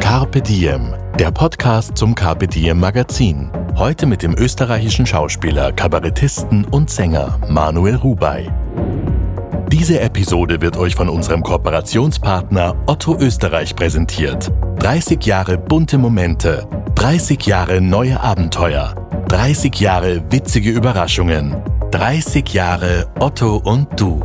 Carpe Diem, der Podcast zum Carpe Diem Magazin. Heute mit dem österreichischen Schauspieler, Kabarettisten und Sänger Manuel Rubey. Diese Episode wird euch von unserem Kooperationspartner Otto Österreich präsentiert. 30 Jahre bunte Momente, 30 Jahre neue Abenteuer, 30 Jahre witzige Überraschungen, 30 Jahre Otto und du.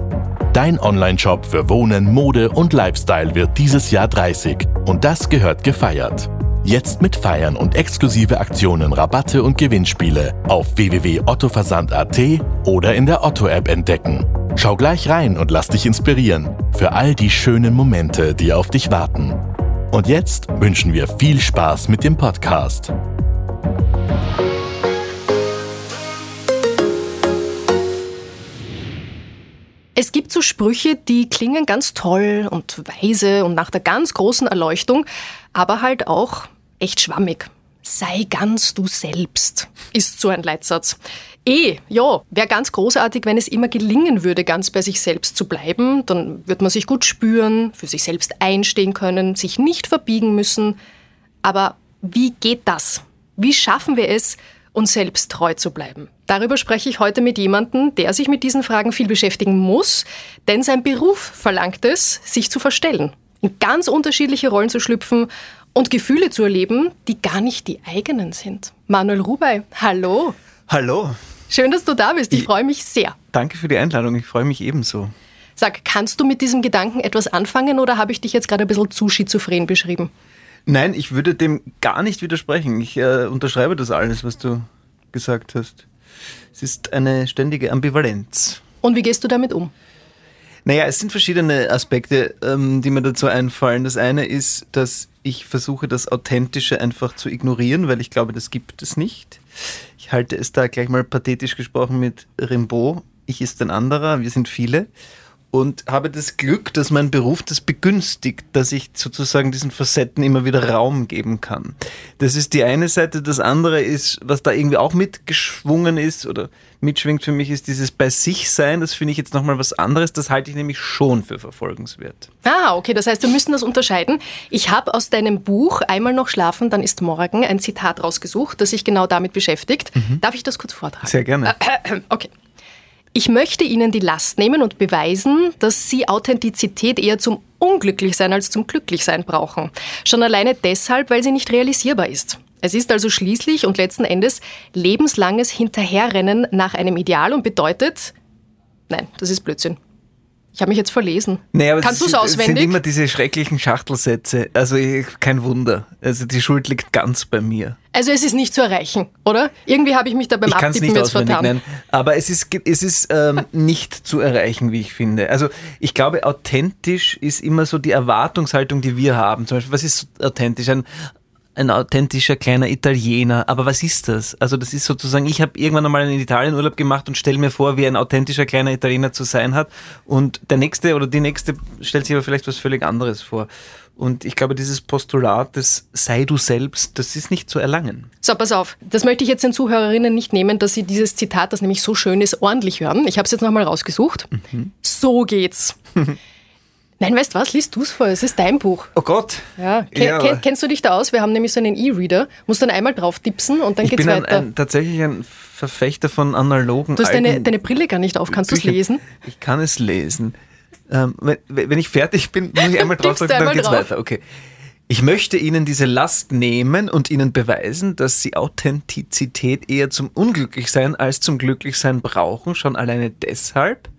Dein Online-Shop für Wohnen, Mode und Lifestyle wird dieses Jahr 30 und das gehört gefeiert. Jetzt mit Feiern und exklusive Aktionen, Rabatte und Gewinnspiele auf www.ottoversand.at oder in der Otto-App entdecken. Schau gleich rein und lass dich inspirieren für all die schönen Momente, die auf dich warten. Und jetzt wünschen wir viel Spaß mit dem Podcast. Es gibt so Sprüche, die klingen ganz toll und weise und nach der ganz großen Erleuchtung, aber halt auch echt schwammig. Sei ganz du selbst, ist so ein Leitsatz. Eh, ja, wäre ganz großartig, wenn es immer gelingen würde, ganz bei sich selbst zu bleiben. Dann wird man sich gut spüren, für sich selbst einstehen können, sich nicht verbiegen müssen. Aber wie geht das? Wie schaffen wir es, uns selbst treu zu bleiben? Darüber spreche ich heute mit jemandem, der sich mit diesen Fragen viel beschäftigen muss, denn sein Beruf verlangt es, sich zu verstellen, in ganz unterschiedliche Rollen zu schlüpfen und Gefühle zu erleben, die gar nicht die eigenen sind. Manuel Rubey, hallo. Hallo. Schön, dass du da bist. Ich, Ich- freue mich sehr. Danke für die Einladung. Ich freue mich ebenso. Sag, kannst du mit diesem Gedanken etwas anfangen oder habe ich dich jetzt gerade ein bisschen zu schizophren beschrieben? Nein, ich würde dem gar nicht widersprechen. Ich äh, unterschreibe das alles, was du gesagt hast. Es ist eine ständige Ambivalenz. Und wie gehst du damit um? Naja, es sind verschiedene Aspekte, ähm, die mir dazu einfallen. Das eine ist, dass ich versuche, das Authentische einfach zu ignorieren, weil ich glaube, das gibt es nicht. Ich halte es da gleich mal pathetisch gesprochen mit Rimbaud. Ich ist ein anderer, wir sind viele. Und habe das Glück, dass mein Beruf das begünstigt, dass ich sozusagen diesen Facetten immer wieder Raum geben kann. Das ist die eine Seite. Das andere ist, was da irgendwie auch mitgeschwungen ist oder mitschwingt für mich, ist dieses bei sich sein. Das finde ich jetzt nochmal was anderes. Das halte ich nämlich schon für verfolgenswert. Ah, okay, das heißt, wir müssen das unterscheiden. Ich habe aus deinem Buch Einmal noch schlafen, dann ist morgen ein Zitat rausgesucht, das sich genau damit beschäftigt. Darf ich das kurz vortragen? Sehr gerne. Okay. Ich möchte Ihnen die Last nehmen und beweisen, dass Sie Authentizität eher zum Unglücklichsein als zum Glücklichsein brauchen. Schon alleine deshalb, weil sie nicht realisierbar ist. Es ist also schließlich und letzten Endes lebenslanges Hinterherrennen nach einem Ideal und bedeutet, nein, das ist Blödsinn. Ich habe mich jetzt verlesen. Naja, aber Kannst du es sind, es sind auswendig? immer diese schrecklichen Schachtelsätze. Also ich, kein Wunder. Also die Schuld liegt ganz bei mir. Also es ist nicht zu erreichen, oder? Irgendwie habe ich mich da beim ich kann es Abtippen nicht jetzt auswendig vertan. nennen. Aber es ist, es ist ähm, nicht zu erreichen, wie ich finde. Also ich glaube, authentisch ist immer so die Erwartungshaltung, die wir haben. Zum Beispiel, was ist authentisch? Ein, ein authentischer kleiner Italiener. Aber was ist das? Also das ist sozusagen, ich habe irgendwann einmal einen Italienurlaub gemacht und stelle mir vor, wie ein authentischer kleiner Italiener zu sein hat. Und der nächste oder die nächste stellt sich aber vielleicht was völlig anderes vor. Und ich glaube, dieses Postulat des Sei du selbst, das ist nicht zu erlangen. So, pass auf. Das möchte ich jetzt den Zuhörerinnen nicht nehmen, dass sie dieses Zitat, das nämlich so schön ist, ordentlich hören. Ich habe es jetzt nochmal rausgesucht. Mhm. So geht's. Nein, weißt was? Liest du es vor. Es ist dein Buch. Oh Gott. Ja. Ken, Ja, ken, aber- kennst du dich da aus? Wir haben nämlich so einen E-Reader. Musst dann einmal drauf tippsen und dann Ich geht's bin weiter. ein, tatsächlich ein Verfechter von analogen du hast deine, deine Brille gar nicht auf. Kannst du es lesen? Ich kann es lesen. Ähm, wenn, wenn ich fertig bin, muss ich einmal drauf du drücken, dann geht's drauf. weiter. Okay. Ich möchte Ihnen diese Last nehmen und Ihnen beweisen, dass Sie Authentizität eher zum Unglücklichsein als zum Glücklichsein brauchen, schon alleine deshalb.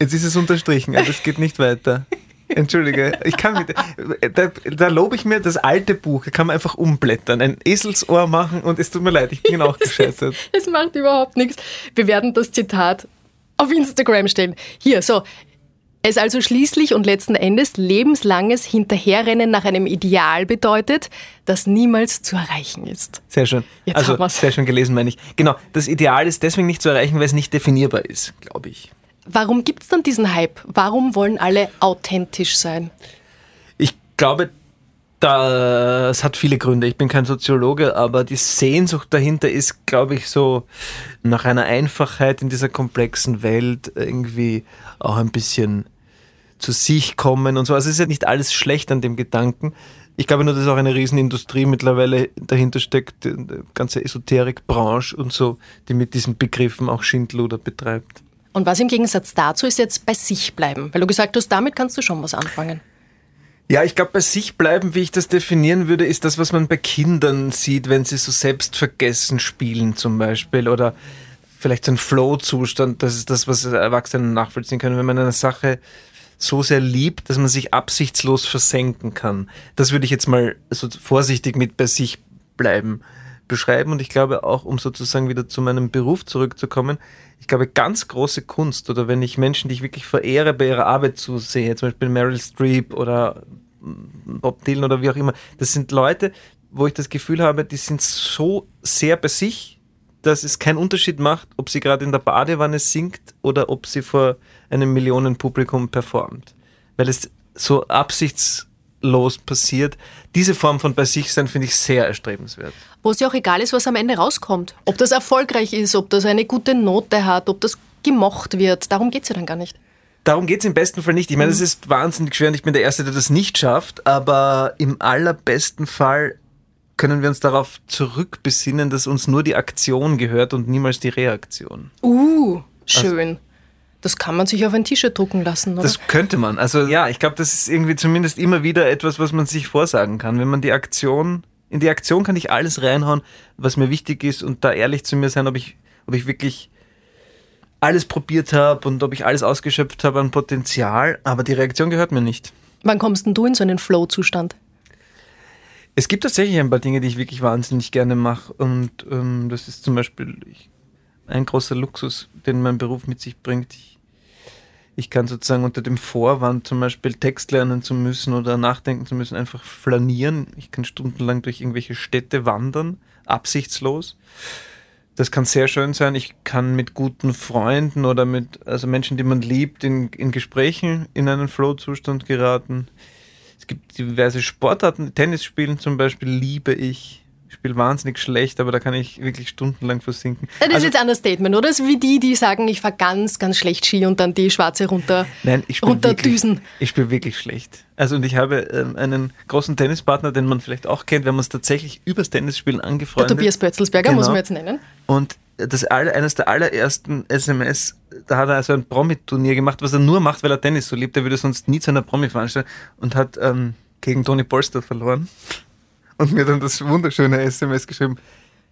Jetzt ist es unterstrichen, aber es geht nicht weiter. Entschuldige, ich kann mit, da, da lobe ich mir das alte Buch, da kann man einfach umblättern, ein Eselsohr machen und es tut mir leid, ich bin auch gescheitert. Es macht überhaupt nichts. Wir werden das Zitat auf Instagram stellen. Hier, so. Es also schließlich und letzten Endes lebenslanges Hinterherrennen nach einem Ideal bedeutet, das niemals zu erreichen ist. Sehr schön. Jetzt also sehr schön gelesen, meine ich. Genau, das Ideal ist deswegen nicht zu erreichen, weil es nicht definierbar ist, glaube ich. Warum gibt es dann diesen Hype? Warum wollen alle authentisch sein? Ich glaube, das hat viele Gründe. Ich bin kein Soziologe, aber die Sehnsucht dahinter ist, glaube ich, so nach einer Einfachheit in dieser komplexen Welt irgendwie auch ein bisschen zu sich kommen und so. Also es ist ja nicht alles schlecht an dem Gedanken. Ich glaube nur, dass auch eine Riesenindustrie mittlerweile dahinter steckt, eine ganze Esoterikbranche und so, die mit diesen Begriffen auch Schindluder betreibt. Und was im Gegensatz dazu ist jetzt bei sich bleiben? Weil du gesagt hast, damit kannst du schon was anfangen. Ja, ich glaube, bei sich bleiben, wie ich das definieren würde, ist das, was man bei Kindern sieht, wenn sie so selbstvergessen spielen zum Beispiel oder vielleicht so ein Flow-Zustand. Das ist das, was Erwachsene nachvollziehen können, wenn man eine Sache so sehr liebt, dass man sich absichtslos versenken kann. Das würde ich jetzt mal so vorsichtig mit bei sich bleiben beschreiben und ich glaube auch, um sozusagen wieder zu meinem Beruf zurückzukommen, ich glaube, ganz große Kunst oder wenn ich Menschen, die ich wirklich verehre, bei ihrer Arbeit zusehe, zum Beispiel Meryl Streep oder Bob Dylan oder wie auch immer, das sind Leute, wo ich das Gefühl habe, die sind so sehr bei sich, dass es keinen Unterschied macht, ob sie gerade in der Badewanne singt oder ob sie vor einem Millionenpublikum performt. Weil es so absichtslos passiert. Diese Form von bei sich sein finde ich sehr erstrebenswert. Wo es ja auch egal ist, was am Ende rauskommt. Ob das erfolgreich ist, ob das eine gute Note hat, ob das gemocht wird. Darum geht es ja dann gar nicht. Darum geht es im besten Fall nicht. Ich meine, es ist wahnsinnig schwer und ich bin der Erste, der das nicht schafft, aber im allerbesten Fall können wir uns darauf zurückbesinnen, dass uns nur die Aktion gehört und niemals die Reaktion. Uh, schön. Das kann man sich auf ein T-Shirt drucken lassen, oder? Das könnte man. Also ja, ich glaube, das ist irgendwie zumindest immer wieder etwas, was man sich vorsagen kann. Wenn man die Aktion, in die Aktion kann ich alles reinhauen, was mir wichtig ist und da ehrlich zu mir sein, ob ich, ob ich wirklich alles probiert habe und ob ich alles ausgeschöpft habe an Potenzial, aber die Reaktion gehört mir nicht. Wann kommst denn du in so einen Flow-Zustand? Es gibt tatsächlich ein paar Dinge, die ich wirklich wahnsinnig gerne mache. Und ähm, das ist zum Beispiel ich, ein großer Luxus, den mein Beruf mit sich bringt. Ich, ich kann sozusagen unter dem Vorwand, zum Beispiel Text lernen zu müssen oder nachdenken zu müssen, einfach flanieren. Ich kann stundenlang durch irgendwelche Städte wandern, absichtslos. Das kann sehr schön sein. Ich kann mit guten Freunden oder mit also Menschen, die man liebt, in, in Gesprächen in einen Flow-Zustand geraten. Es gibt diverse Sportarten, Tennis spielen zum Beispiel liebe ich. Ich spiele wahnsinnig schlecht, aber da kann ich wirklich stundenlang versinken. Das ist Also- jetzt ein Understatement, oder? Das ist wie die, die sagen, ich fahre ganz, ganz schlecht Ski und dann die Schwarze runter, Nein, ich spiele runterdüsen. wirklich, ich spiele wirklich schlecht. Also und ich habe ähm, einen großen Tennispartner, den man vielleicht auch kennt. Wir haben uns tatsächlich übers Tennisspielen Der angefreundet. Tobias Bötzelsberger muss Genau. man jetzt nennen. Und das aller, eines der allerersten SMS, da hat er also ein Promi-Turnier gemacht, was er nur macht, weil er Tennis so liebt. Er würde sonst nie zu einer Promi-Veranstaltung und hat ähm, gegen Toni Polster verloren. Und mir dann das wunderschöne SMS geschrieben.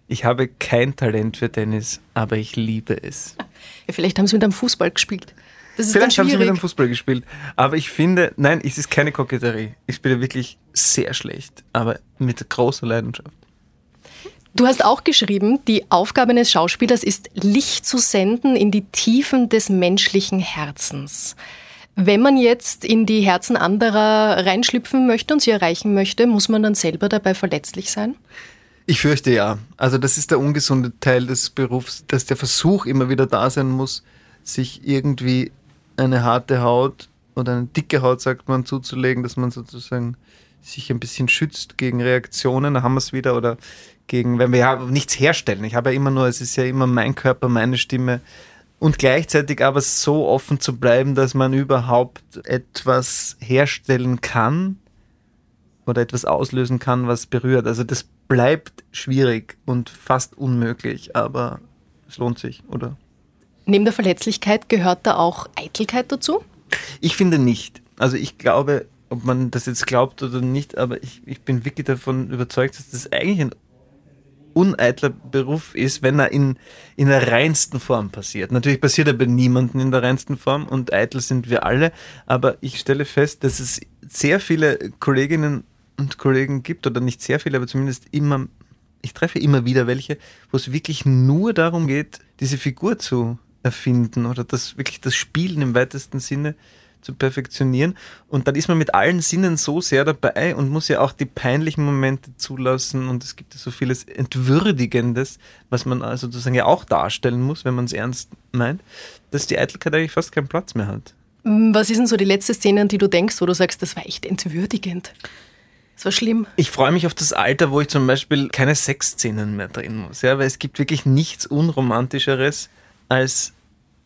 Ich habe kein Talent für Tennis, aber ich liebe es. Ja, vielleicht haben sie mit einem Fußball gespielt. Das ist Vielleicht haben sie mit dem Fußball gespielt. Aber ich finde, nein, es ist keine Koketterie. Ich spiele wirklich sehr schlecht, aber mit großer Leidenschaft. Du hast auch geschrieben, die Aufgabe eines Schauspielers ist, Licht zu senden in die Tiefen des menschlichen Herzens. Wenn man jetzt in die Herzen anderer reinschlüpfen möchte und sie erreichen möchte, muss man dann selber dabei verletzlich sein? Ich fürchte ja. Also das ist der ungesunde Teil des Berufs, dass der Versuch immer wieder da sein muss, sich irgendwie eine harte Haut oder eine dicke Haut, sagt man, zuzulegen, dass man sozusagen sich ein bisschen schützt gegen Reaktionen, da haben wir es wieder, oder gegen, wenn wir ja nichts herstellen. Ich habe ja immer nur, es ist ja immer mein Körper, meine Stimme. Und gleichzeitig aber so offen zu bleiben, dass man überhaupt etwas herstellen kann, oder etwas auslösen kann, was berührt. Also das bleibt schwierig und fast unmöglich, aber es lohnt sich, oder? Neben der Verletzlichkeit gehört da auch Eitelkeit dazu? Ich finde nicht. Also ich glaube, ob man das jetzt glaubt oder nicht, aber ich, ich bin wirklich davon überzeugt, dass das eigentlich ein uneitler Beruf ist, wenn er in, in der reinsten Form passiert. Natürlich passiert er bei niemandem in der reinsten Form und eitel sind wir alle, aber ich stelle fest, dass es sehr viele Kolleginnen und Kollegen gibt, oder nicht sehr viele, aber zumindest immer, ich treffe immer wieder welche, wo es wirklich nur darum geht, diese Figur zu erfinden oder das wirklich das Spielen im weitesten Sinne zu perfektionieren. Und dann ist man mit allen Sinnen so sehr dabei und muss ja auch die peinlichen Momente zulassen. Und es gibt ja so vieles Entwürdigendes, was man also sozusagen ja auch darstellen muss, wenn man es ernst meint, dass die Eitelkeit eigentlich fast keinen Platz mehr hat. Was ist denn so die letzte Szene, an die du denkst, wo du sagst, das war echt entwürdigend? Das war schlimm. Ich freue mich auf das Alter, wo ich zum Beispiel keine Sexszenen mehr drehen muss. Ja, weil es gibt wirklich nichts Unromantischeres als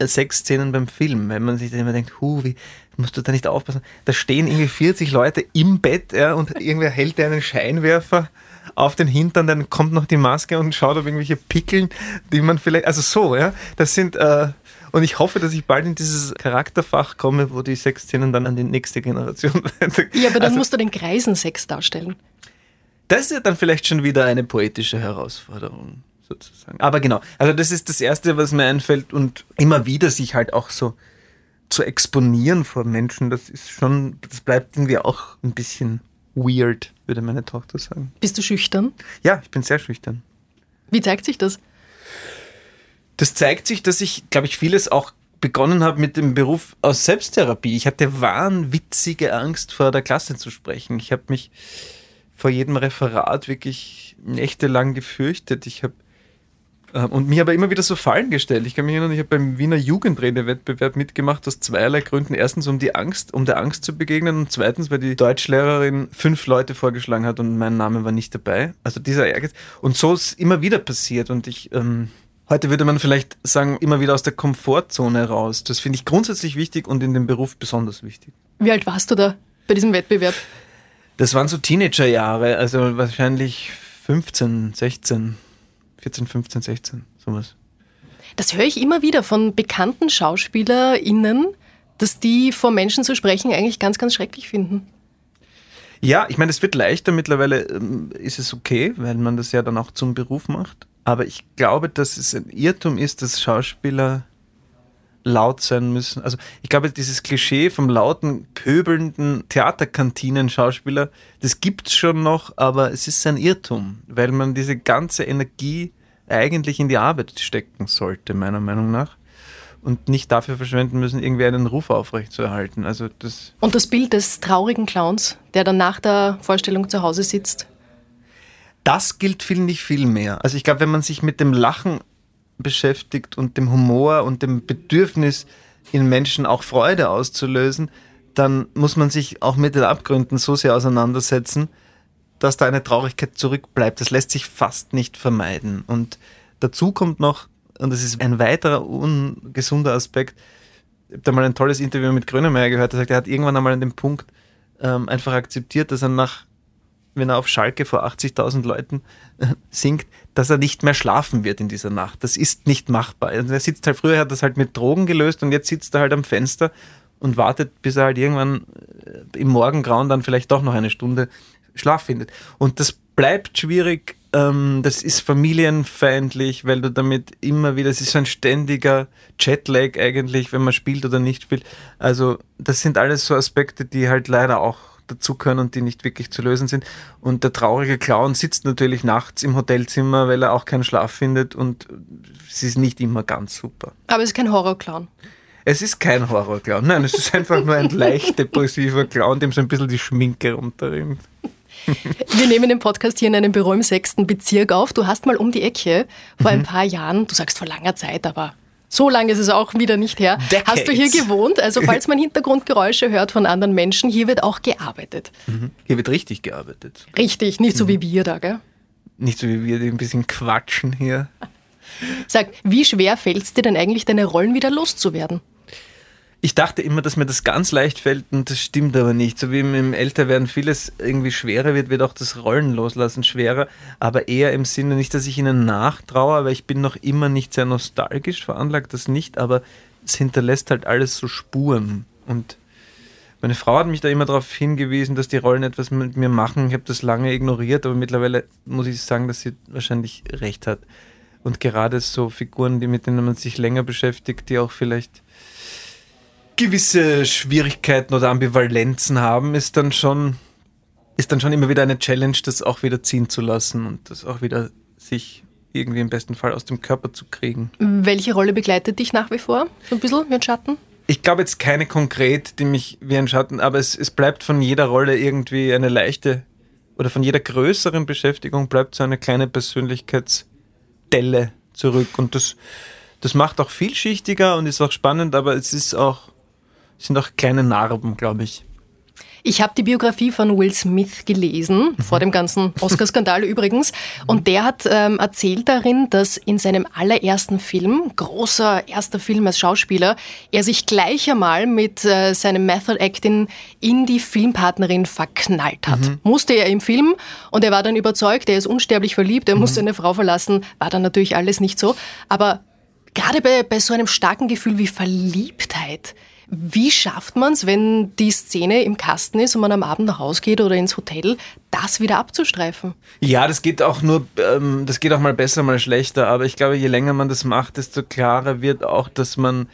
Sexszenen beim Film, weil man sich dann immer denkt, hu, wie musst du da nicht aufpassen? Da stehen irgendwie 40 Leute im Bett ja, und irgendwer hält dir einen Scheinwerfer auf den Hintern, dann kommt noch die Maske und schaut auf irgendwelche Pickeln, die man vielleicht, also so, ja, das sind, äh, und ich hoffe, dass ich bald in dieses Charakterfach komme, wo die Sexszenen dann an die nächste Generation Ja, aber dann also, musst du den Kreisensex darstellen. Das ist ja dann vielleicht schon wieder eine poetische Herausforderung, sozusagen. Aber genau, also das ist das Erste, was mir einfällt und immer wieder sich halt auch so zu exponieren vor Menschen, das ist schon, das bleibt irgendwie auch ein bisschen weird, würde meine Tochter sagen. Bist du schüchtern? Ja, ich bin sehr schüchtern. Wie zeigt sich das? das zeigt sich, dass ich, glaube ich, vieles auch begonnen habe mit dem Beruf aus Selbsttherapie. Ich hatte wahnwitzige Angst, vor der Klasse zu sprechen. Ich habe mich vor jedem Referat wirklich nächtelang gefürchtet. Ich habe und mir aber immer wieder so Fallen gestellt. Ich kann mich erinnern, ich habe beim Wiener Jugendredewettbewerb mitgemacht, aus zweierlei Gründen. Erstens, um die Angst, um der Angst zu begegnen und zweitens, weil die Deutschlehrerin fünf Leute vorgeschlagen hat und mein Name war nicht dabei. Also dieser Ehrgeiz. Und so ist immer wieder passiert und ich ähm, Heute würde man vielleicht sagen, immer wieder aus der Komfortzone raus. Das finde ich grundsätzlich wichtig und in dem Beruf besonders wichtig. Wie alt warst du da bei diesem Wettbewerb? Das waren so Teenagerjahre, also wahrscheinlich 15, 16, 14, 15, 16, sowas. Das höre ich immer wieder von bekannten SchauspielerInnen, dass die vor Menschen zu sprechen eigentlich ganz, ganz schrecklich finden. Ja, ich meine, es wird leichter. Mittlerweile ähm, ist es okay, weil man das ja dann auch zum Beruf macht. Aber ich glaube, dass es ein Irrtum ist, dass Schauspieler laut sein müssen. Also ich glaube, dieses Klischee vom lauten, pöbelnden Theaterkantinen-Schauspieler, das gibt es schon noch, aber es ist ein Irrtum, weil man diese ganze Energie eigentlich in die Arbeit stecken sollte, meiner Meinung nach. Und nicht dafür verschwenden müssen, irgendwie einen Ruf aufrechtzuerhalten. Also das Und das Bild des traurigen Clowns, der dann nach der Vorstellung zu Hause sitzt das gilt, finde ich, viel mehr. Also ich glaube, wenn man sich mit dem Lachen beschäftigt und dem Humor und dem Bedürfnis in Menschen auch Freude auszulösen, dann muss man sich auch mit den Abgründen so sehr auseinandersetzen, dass da eine Traurigkeit zurückbleibt. Das lässt sich fast nicht vermeiden. Und dazu kommt noch, und das ist ein weiterer ungesunder Aspekt, ich habe da mal ein tolles Interview mit Grönemeyer gehört, der sagt, er hat irgendwann einmal an dem Punkt ähm, einfach akzeptiert, dass er nach wenn er auf Schalke vor 80.000 Leuten äh, singt, dass er nicht mehr schlafen wird in dieser Nacht. Das ist nicht machbar. Also er sitzt halt, früher hat das halt mit Drogen gelöst und jetzt sitzt er halt am Fenster und wartet, bis er halt irgendwann äh, im Morgengrauen dann vielleicht doch noch eine Stunde Schlaf findet. Und das bleibt schwierig, ähm, das ist familienfeindlich, weil du damit immer wieder, es ist so ein ständiger Jetlag eigentlich, wenn man spielt oder nicht spielt. Also das sind alles so Aspekte, die halt leider auch dazu können und die nicht wirklich zu lösen sind. Und der traurige Clown sitzt natürlich nachts im Hotelzimmer, weil er auch keinen Schlaf findet und es ist nicht immer ganz super. Aber es ist kein Horrorclown. Es ist kein Horrorclown. Nein, es ist einfach nur ein leicht depressiver Clown, dem so ein bisschen die Schminke runterrinnt. Wir nehmen den Podcast hier in einem Büro im sechsten Bezirk auf. Du hast mal um die Ecke vor mhm. ein paar Jahren, du sagst vor langer Zeit, aber so lange ist es auch wieder nicht her. Decades. Hast du hier gewohnt? Also falls man Hintergrundgeräusche hört von anderen Menschen, hier wird auch gearbeitet. Mhm. Hier wird richtig gearbeitet. Richtig, nicht so wie mhm. wir da, gell? Nicht so wie wir, die ein bisschen quatschen hier. Sag, wie schwer fällt es dir denn eigentlich, deine Rollen wieder loszuwerden? Ich dachte immer, dass mir das ganz leicht fällt und das stimmt aber nicht. So wie im Älterwerden vieles irgendwie schwerer wird, wird auch das Rollen loslassen schwerer, aber eher im Sinne nicht, dass ich ihnen nachtraue, aber ich bin noch immer nicht sehr nostalgisch veranlagt, das nicht, aber es hinterlässt halt alles so Spuren und meine Frau hat mich da immer darauf hingewiesen, dass die Rollen etwas mit mir machen. Ich habe das lange ignoriert, aber mittlerweile muss ich sagen, dass sie wahrscheinlich recht hat. Und gerade so Figuren, die mit denen man sich länger beschäftigt, die auch vielleicht gewisse Schwierigkeiten oder Ambivalenzen haben, ist dann schon, ist dann schon immer wieder eine Challenge, das auch wieder ziehen zu lassen und das auch wieder sich irgendwie im besten Fall aus dem Körper zu kriegen. Welche Rolle begleitet dich nach wie vor? So ein bisschen wie ein Schatten? Ich glaube jetzt keine konkret, die mich wie ein Schatten, aber es, es bleibt von jeder Rolle irgendwie eine leichte oder von jeder größeren Beschäftigung bleibt so eine kleine Persönlichkeitsdelle zurück. Und das, das macht auch vielschichtiger und ist auch spannend, aber es ist auch, sind auch kleine Narben, glaube ich. Ich habe die Biografie von Will Smith gelesen, mhm. vor dem ganzen Oscar-Skandal übrigens. Und der hat ähm, erzählt darin, dass in seinem allerersten Film, großer erster Film als Schauspieler, er sich gleich einmal mit äh, seinem Method Acting in die Filmpartnerin verknallt hat. Mhm. Musste er im Film und er war dann überzeugt, er ist unsterblich verliebt, er mhm. muss seine Frau verlassen. War dann natürlich alles nicht so. Aber gerade bei, bei so einem starken Gefühl wie Verliebtheit, wie schafft man es, wenn die Szene im Kasten ist und man am Abend nach Hause geht oder ins Hotel, das wieder abzustreifen? Ja, das geht auch nur, ähm, das geht auch mal besser, mal schlechter. Aber ich glaube, je länger man das macht, desto klarer wird auch, dass man,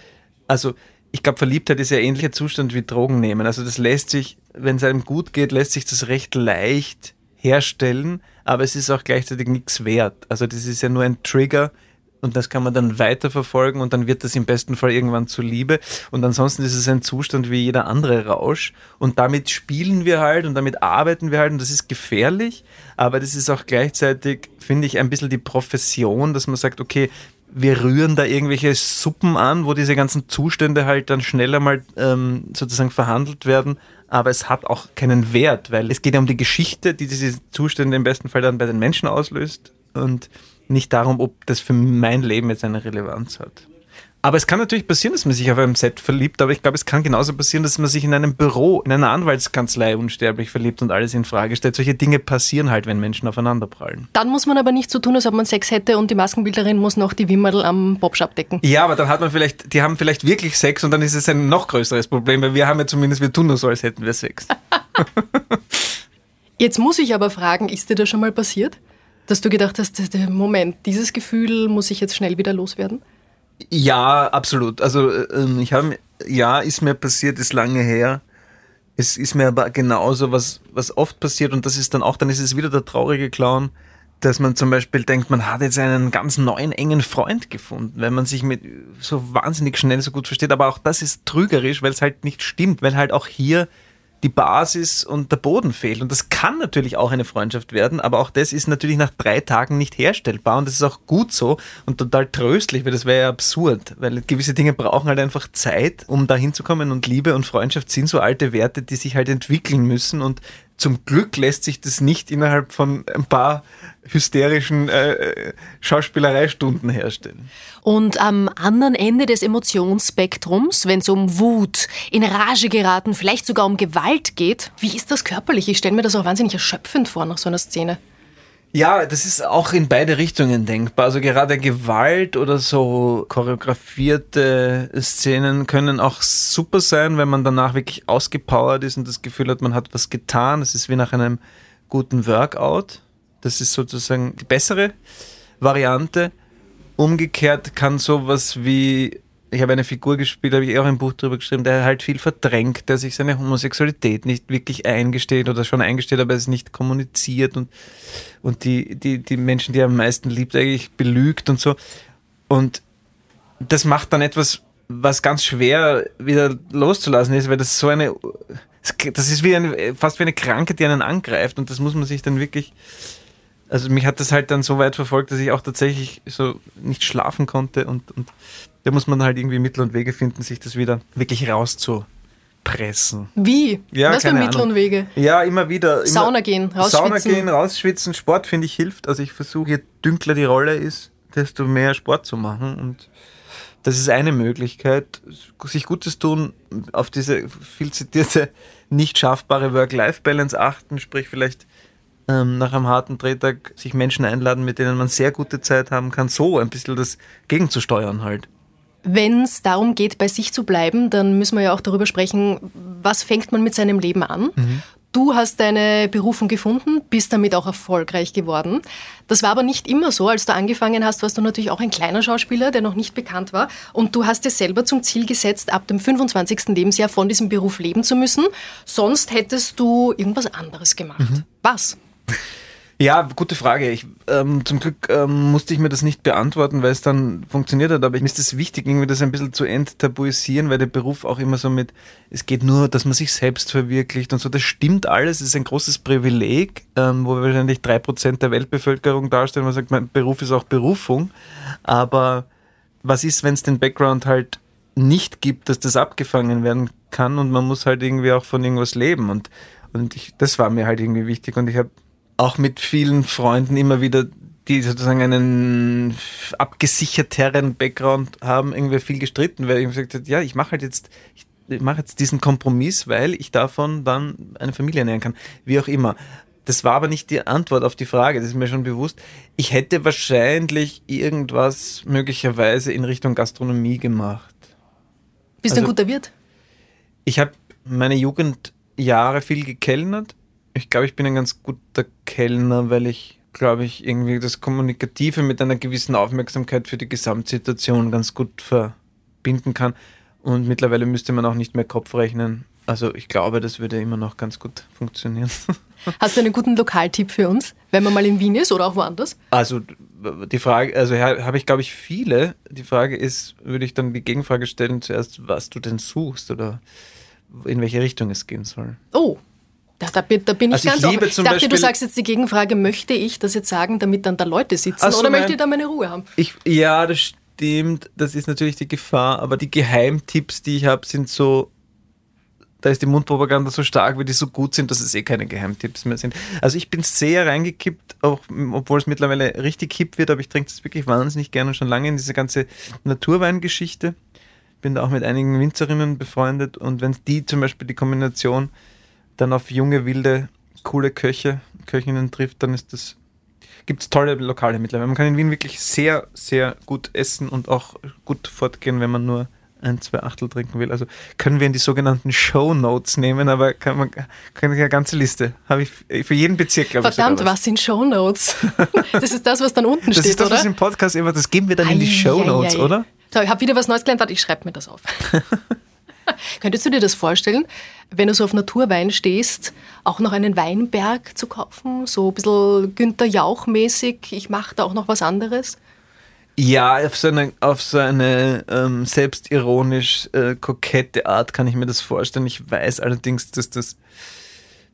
also ich glaube, Verliebtheit ist ja ähnlicher Zustand wie Drogen nehmen. Also das lässt sich, wenn es einem gut geht, lässt sich das recht leicht herstellen, aber es ist auch gleichzeitig nichts wert. Also das ist ja nur ein Trigger, und das kann man dann weiterverfolgen und dann wird das im besten Fall irgendwann zur Liebe. Und ansonsten ist es ein Zustand wie jeder andere Rausch. Und damit spielen wir halt und damit arbeiten wir halt und das ist gefährlich, aber das ist auch gleichzeitig, finde ich, ein bisschen die Profession, dass man sagt, okay, wir rühren da irgendwelche Suppen an, wo diese ganzen Zustände halt dann schneller mal ähm, sozusagen verhandelt werden. Aber es hat auch keinen Wert, weil es geht ja um die Geschichte, die diese Zustände im besten Fall dann bei den Menschen auslöst. Und nicht darum, ob das für mein Leben jetzt eine Relevanz hat. Aber es kann natürlich passieren, dass man sich auf einem Set verliebt, aber ich glaube, es kann genauso passieren, dass man sich in einem Büro, in einer Anwaltskanzlei unsterblich verliebt und alles in Frage stellt. Solche Dinge passieren halt, wenn Menschen aufeinanderprallen. Dann muss man aber nicht so tun, als ob man Sex hätte und die Maskenbildnerin muss noch die Wimmerl am Popshop decken. Ja, aber dann hat man vielleicht, die haben vielleicht wirklich Sex und dann ist es ein noch größeres Problem, weil wir haben ja zumindest, wir tun nur so, als hätten wir Sex. Jetzt muss ich aber fragen, ist dir das schon mal passiert? Dass du gedacht hast, Moment, dieses Gefühl muss ich jetzt schnell wieder loswerden? Ja, absolut. Also ähm, ich habe, ja, ist mir passiert, ist lange her. Es ist mir aber genauso, was, was oft passiert und das ist dann auch, dann ist es wieder der traurige Clown, dass man zum Beispiel denkt, man hat jetzt einen ganz neuen, engen Freund gefunden, wenn man sich mit so wahnsinnig schnell so gut versteht. Aber auch das ist trügerisch, weil es halt nicht stimmt, weil halt auch hier die Basis und der Boden fehlt. Und das kann natürlich auch eine Freundschaft werden, aber auch das ist natürlich nach drei Tagen nicht herstellbar und das ist auch gut so und total tröstlich, weil das wäre ja absurd, weil gewisse Dinge brauchen halt einfach Zeit, um da hinzukommen und Liebe und Freundschaft sind so alte Werte, die sich halt entwickeln müssen und zum Glück lässt sich das nicht innerhalb von ein paar hysterischen äh, Schauspielereistunden herstellen. Und am anderen Ende des Emotionsspektrums, wenn es um Wut, in Rage geraten, vielleicht sogar um Gewalt geht, wie ist das körperlich? Ich stelle mir das auch wahnsinnig erschöpfend vor nach so einer Szene. Ja, das ist auch in beide Richtungen denkbar. Also gerade Gewalt oder so choreografierte Szenen können auch super sein, wenn man danach wirklich ausgepowert ist und das Gefühl hat, man hat was getan. Das ist wie nach einem guten Workout. Das ist sozusagen die bessere Variante. Umgekehrt kann sowas wie ich habe eine Figur gespielt, habe ich auch ein Buch darüber geschrieben, der halt viel verdrängt, der sich seine Homosexualität nicht wirklich eingesteht oder schon eingesteht, aber es nicht kommuniziert und, und die, die, die Menschen, die er am meisten liebt, eigentlich belügt und so. Und das macht dann etwas, was ganz schwer wieder loszulassen ist, weil das so eine, das ist wie eine, fast wie eine Krankheit, die einen angreift und das muss man sich dann wirklich, also mich hat das halt dann so weit verfolgt, dass ich auch tatsächlich so nicht schlafen konnte und, und da muss man halt irgendwie Mittel und Wege finden, sich das wieder wirklich rauszupressen. Wie? Ja, Was für Mittel und Wege? Ja, immer wieder. Immer Sauna gehen, rausschwitzen. Sauna gehen, rausschwitzen. Sport, finde ich, hilft. Also ich versuche, je dünkler die Rolle ist, desto mehr Sport zu machen. Und das ist eine Möglichkeit, sich Gutes tun, auf diese viel zitierte, nicht schaffbare Work-Life-Balance achten, sprich vielleicht ähm, nach einem harten Drehtag sich Menschen einladen, mit denen man sehr gute Zeit haben kann, so ein bisschen das gegenzusteuern halt. Wenn es darum geht, bei sich zu bleiben, dann müssen wir ja auch darüber sprechen, was fängt man mit seinem Leben an? Mhm. Du hast deine Berufung gefunden, bist damit auch erfolgreich geworden. Das war aber nicht immer so. Als du angefangen hast, warst du natürlich auch ein kleiner Schauspieler, der noch nicht bekannt war. Und du hast dir selber zum Ziel gesetzt, ab dem 25. Lebensjahr von diesem Beruf leben zu müssen. Sonst hättest du irgendwas anderes gemacht. Mhm. Was? Ja, gute Frage. Ich, ähm, zum Glück ähm, musste ich mir das nicht beantworten, weil es dann funktioniert hat. Aber mir ist es wichtig, irgendwie das ein bisschen zu enttabuisieren, weil der Beruf auch immer so mit, es geht nur, dass man sich selbst verwirklicht und so. Das stimmt alles. Es ist ein großes Privileg, ähm, wo wir wahrscheinlich drei Prozent der Weltbevölkerung darstellen. Man sagt, mein Beruf ist auch Berufung. Aber was ist, wenn es den Background halt nicht gibt, dass das abgefangen werden kann und man muss halt irgendwie auch von irgendwas leben. Und, und ich, das war mir halt irgendwie wichtig. Und ich habe auch mit vielen Freunden immer wieder, die sozusagen einen abgesicherteren Background haben, irgendwie viel gestritten, weil ich gesagt habe, ja, ich mache halt jetzt, ich mache jetzt diesen Kompromiss, weil ich davon dann eine Familie ernähren kann. Wie auch immer. Das war aber nicht die Antwort auf die Frage, das ist mir schon bewusst. Ich hätte wahrscheinlich irgendwas möglicherweise in Richtung Gastronomie gemacht. Bist du ein Also- guter Wirt? Ich habe meine Jugendjahre viel gekellnert. Ich glaube, ich bin ein ganz guter Kellner, weil ich, glaube ich, irgendwie das Kommunikative mit einer gewissen Aufmerksamkeit für die Gesamtsituation ganz gut verbinden kann. Und mittlerweile müsste man auch nicht mehr Kopf rechnen. Also ich glaube, das würde immer noch ganz gut funktionieren. Hast du einen guten Lokaltipp für uns, wenn man mal in Wien ist oder auch woanders? Also die Frage, also ha- habe ich glaube ich viele. Die Frage ist, würde ich dann die Gegenfrage stellen zuerst, was du denn suchst oder in welche Richtung es gehen soll. Oh, da, da, bin- da bin ich Also ich ganz offen. liebe Ich zum dachte, du Beispiel- sagst jetzt die Gegenfrage, möchte ich das jetzt sagen, damit dann da Leute sitzen Ach so, oder möchte nein. ich da meine Ruhe haben? Ich, ja, das stimmt. Das ist natürlich die Gefahr. Aber die Geheimtipps, die ich habe, sind so. Da ist die Mundpropaganda so stark, weil die so gut sind, dass es eh keine Geheimtipps mehr sind. Also ich bin sehr reingekippt, auch obwohl es mittlerweile richtig hip wird, aber ich trinke das wirklich wahnsinnig gerne und schon lange in diese ganze Naturweingeschichte. Bin da auch mit einigen Winzerinnen befreundet und wenn die zum Beispiel die Kombination dann auf junge, wilde, coole Köche, Köchinnen trifft, dann ist das gibt es tolle Lokale mittlerweile. Man kann in Wien wirklich sehr, sehr gut essen und auch gut fortgehen, wenn man nur ein, zwei Achtel trinken will. Also können wir in die sogenannten Show Notes nehmen, aber kann man kann eine ganze Liste. Habe ich für jeden Bezirk, glaube ich. Verdammt, sogar was sind Shownotes? das ist das, was dann unten Das steht, ist das, oder? was im Podcast immer, das geben wir dann in die Ei, Show Notes, ei, ei. oder? So, ich habe wieder was Neues gelernt. Warte, ich schreibe mir das auf. Könntest du dir das vorstellen, wenn du so auf Naturwein stehst, auch noch einen Weinberg zu kaufen? So ein bisschen Günther Jauch-mäßig. Ich mache da auch noch was anderes. Ja, auf so eine, auf so eine ähm, selbstironisch äh, kokette Art kann ich mir das vorstellen. Ich weiß allerdings, dass das,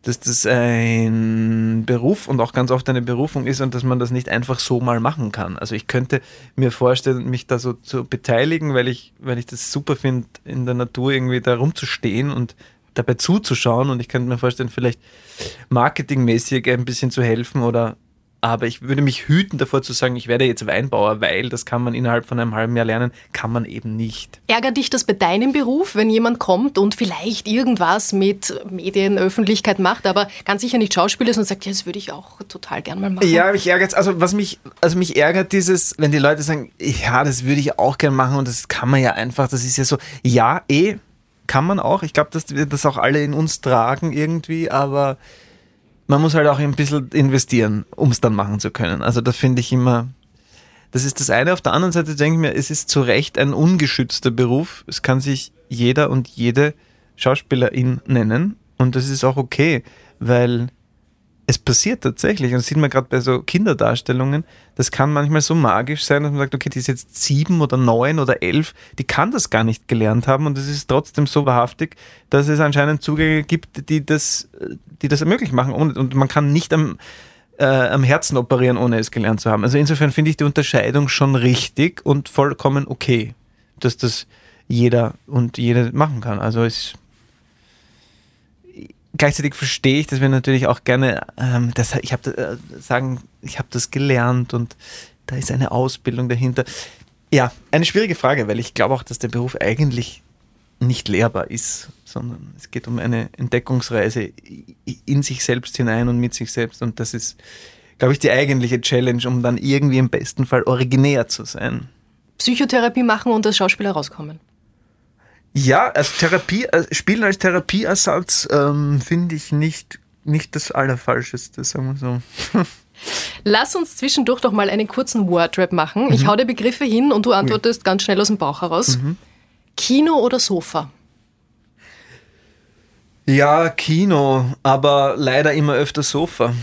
dass das ein Beruf und auch ganz oft eine Berufung ist und dass man das nicht einfach so mal machen kann. Also ich könnte mir vorstellen, mich da so zu beteiligen, weil ich, weil ich das super finde, in der Natur irgendwie da rumzustehen und dabei zuzuschauen und ich könnte mir vorstellen, vielleicht marketingmäßig ein bisschen zu helfen oder aber ich würde mich hüten davor zu sagen, ich werde jetzt Weinbauer, weil das kann man innerhalb von einem halben Jahr lernen, kann man eben nicht. Ärgert dich das bei deinem Beruf, wenn jemand kommt und vielleicht irgendwas mit Medien, Öffentlichkeit macht, aber ganz sicher nicht Schauspieler ist und sagt, ja, das würde ich auch total gern mal machen? Ja, mich ärgert Also was mich, also mich ärgert dieses, wenn die Leute sagen, ja, das würde ich auch gern machen und das kann man ja einfach, das ist ja so, ja, eh, kann man auch. Ich glaube, dass wir das auch alle in uns tragen irgendwie, aber man muss halt auch ein bisschen investieren, um es dann machen zu können. Also da finde ich immer, das ist das eine. Auf der anderen Seite denke ich mir, es ist zu Recht ein ungeschützter Beruf. Es kann sich jeder und jede Schauspielerin nennen und das ist auch okay, weil es passiert tatsächlich, und das sieht man gerade bei so Kinderdarstellungen, das kann manchmal so magisch sein, dass man sagt, okay, die ist jetzt sieben oder neun oder elf, die kann das gar nicht gelernt haben und es ist trotzdem so wahrhaftig, dass es anscheinend Zugänge gibt, die das, die das möglich machen und, und man kann nicht am, äh, am Herzen operieren, ohne es gelernt zu haben. Also insofern finde ich die Unterscheidung schon richtig und vollkommen okay, dass das jeder und jede machen kann. Also es gleichzeitig verstehe ich, dass wir natürlich auch gerne, ähm, das, ich habe äh, sagen, ich habe das gelernt und da ist eine Ausbildung dahinter. Ja, eine schwierige Frage, weil ich glaube auch, dass der Beruf eigentlich nicht lehrbar ist, sondern es geht um eine Entdeckungsreise in sich selbst hinein und mit sich selbst und das ist, glaube ich, die eigentliche Challenge, um dann irgendwie im besten Fall originär zu sein. Psychotherapie machen und als Schauspieler rauskommen. Ja, als Therapie, äh, Spielen als Therapieersatz ähm, finde ich nicht, nicht das Allerfalscheste, sagen wir so. Lass uns zwischendurch doch mal einen kurzen Wordrap machen. Mhm. Ich hau dir Begriffe hin und du antwortest ganz schnell aus dem Bauch heraus. Mhm. Kino oder Sofa? Ja, Kino, aber leider immer öfter Sofa.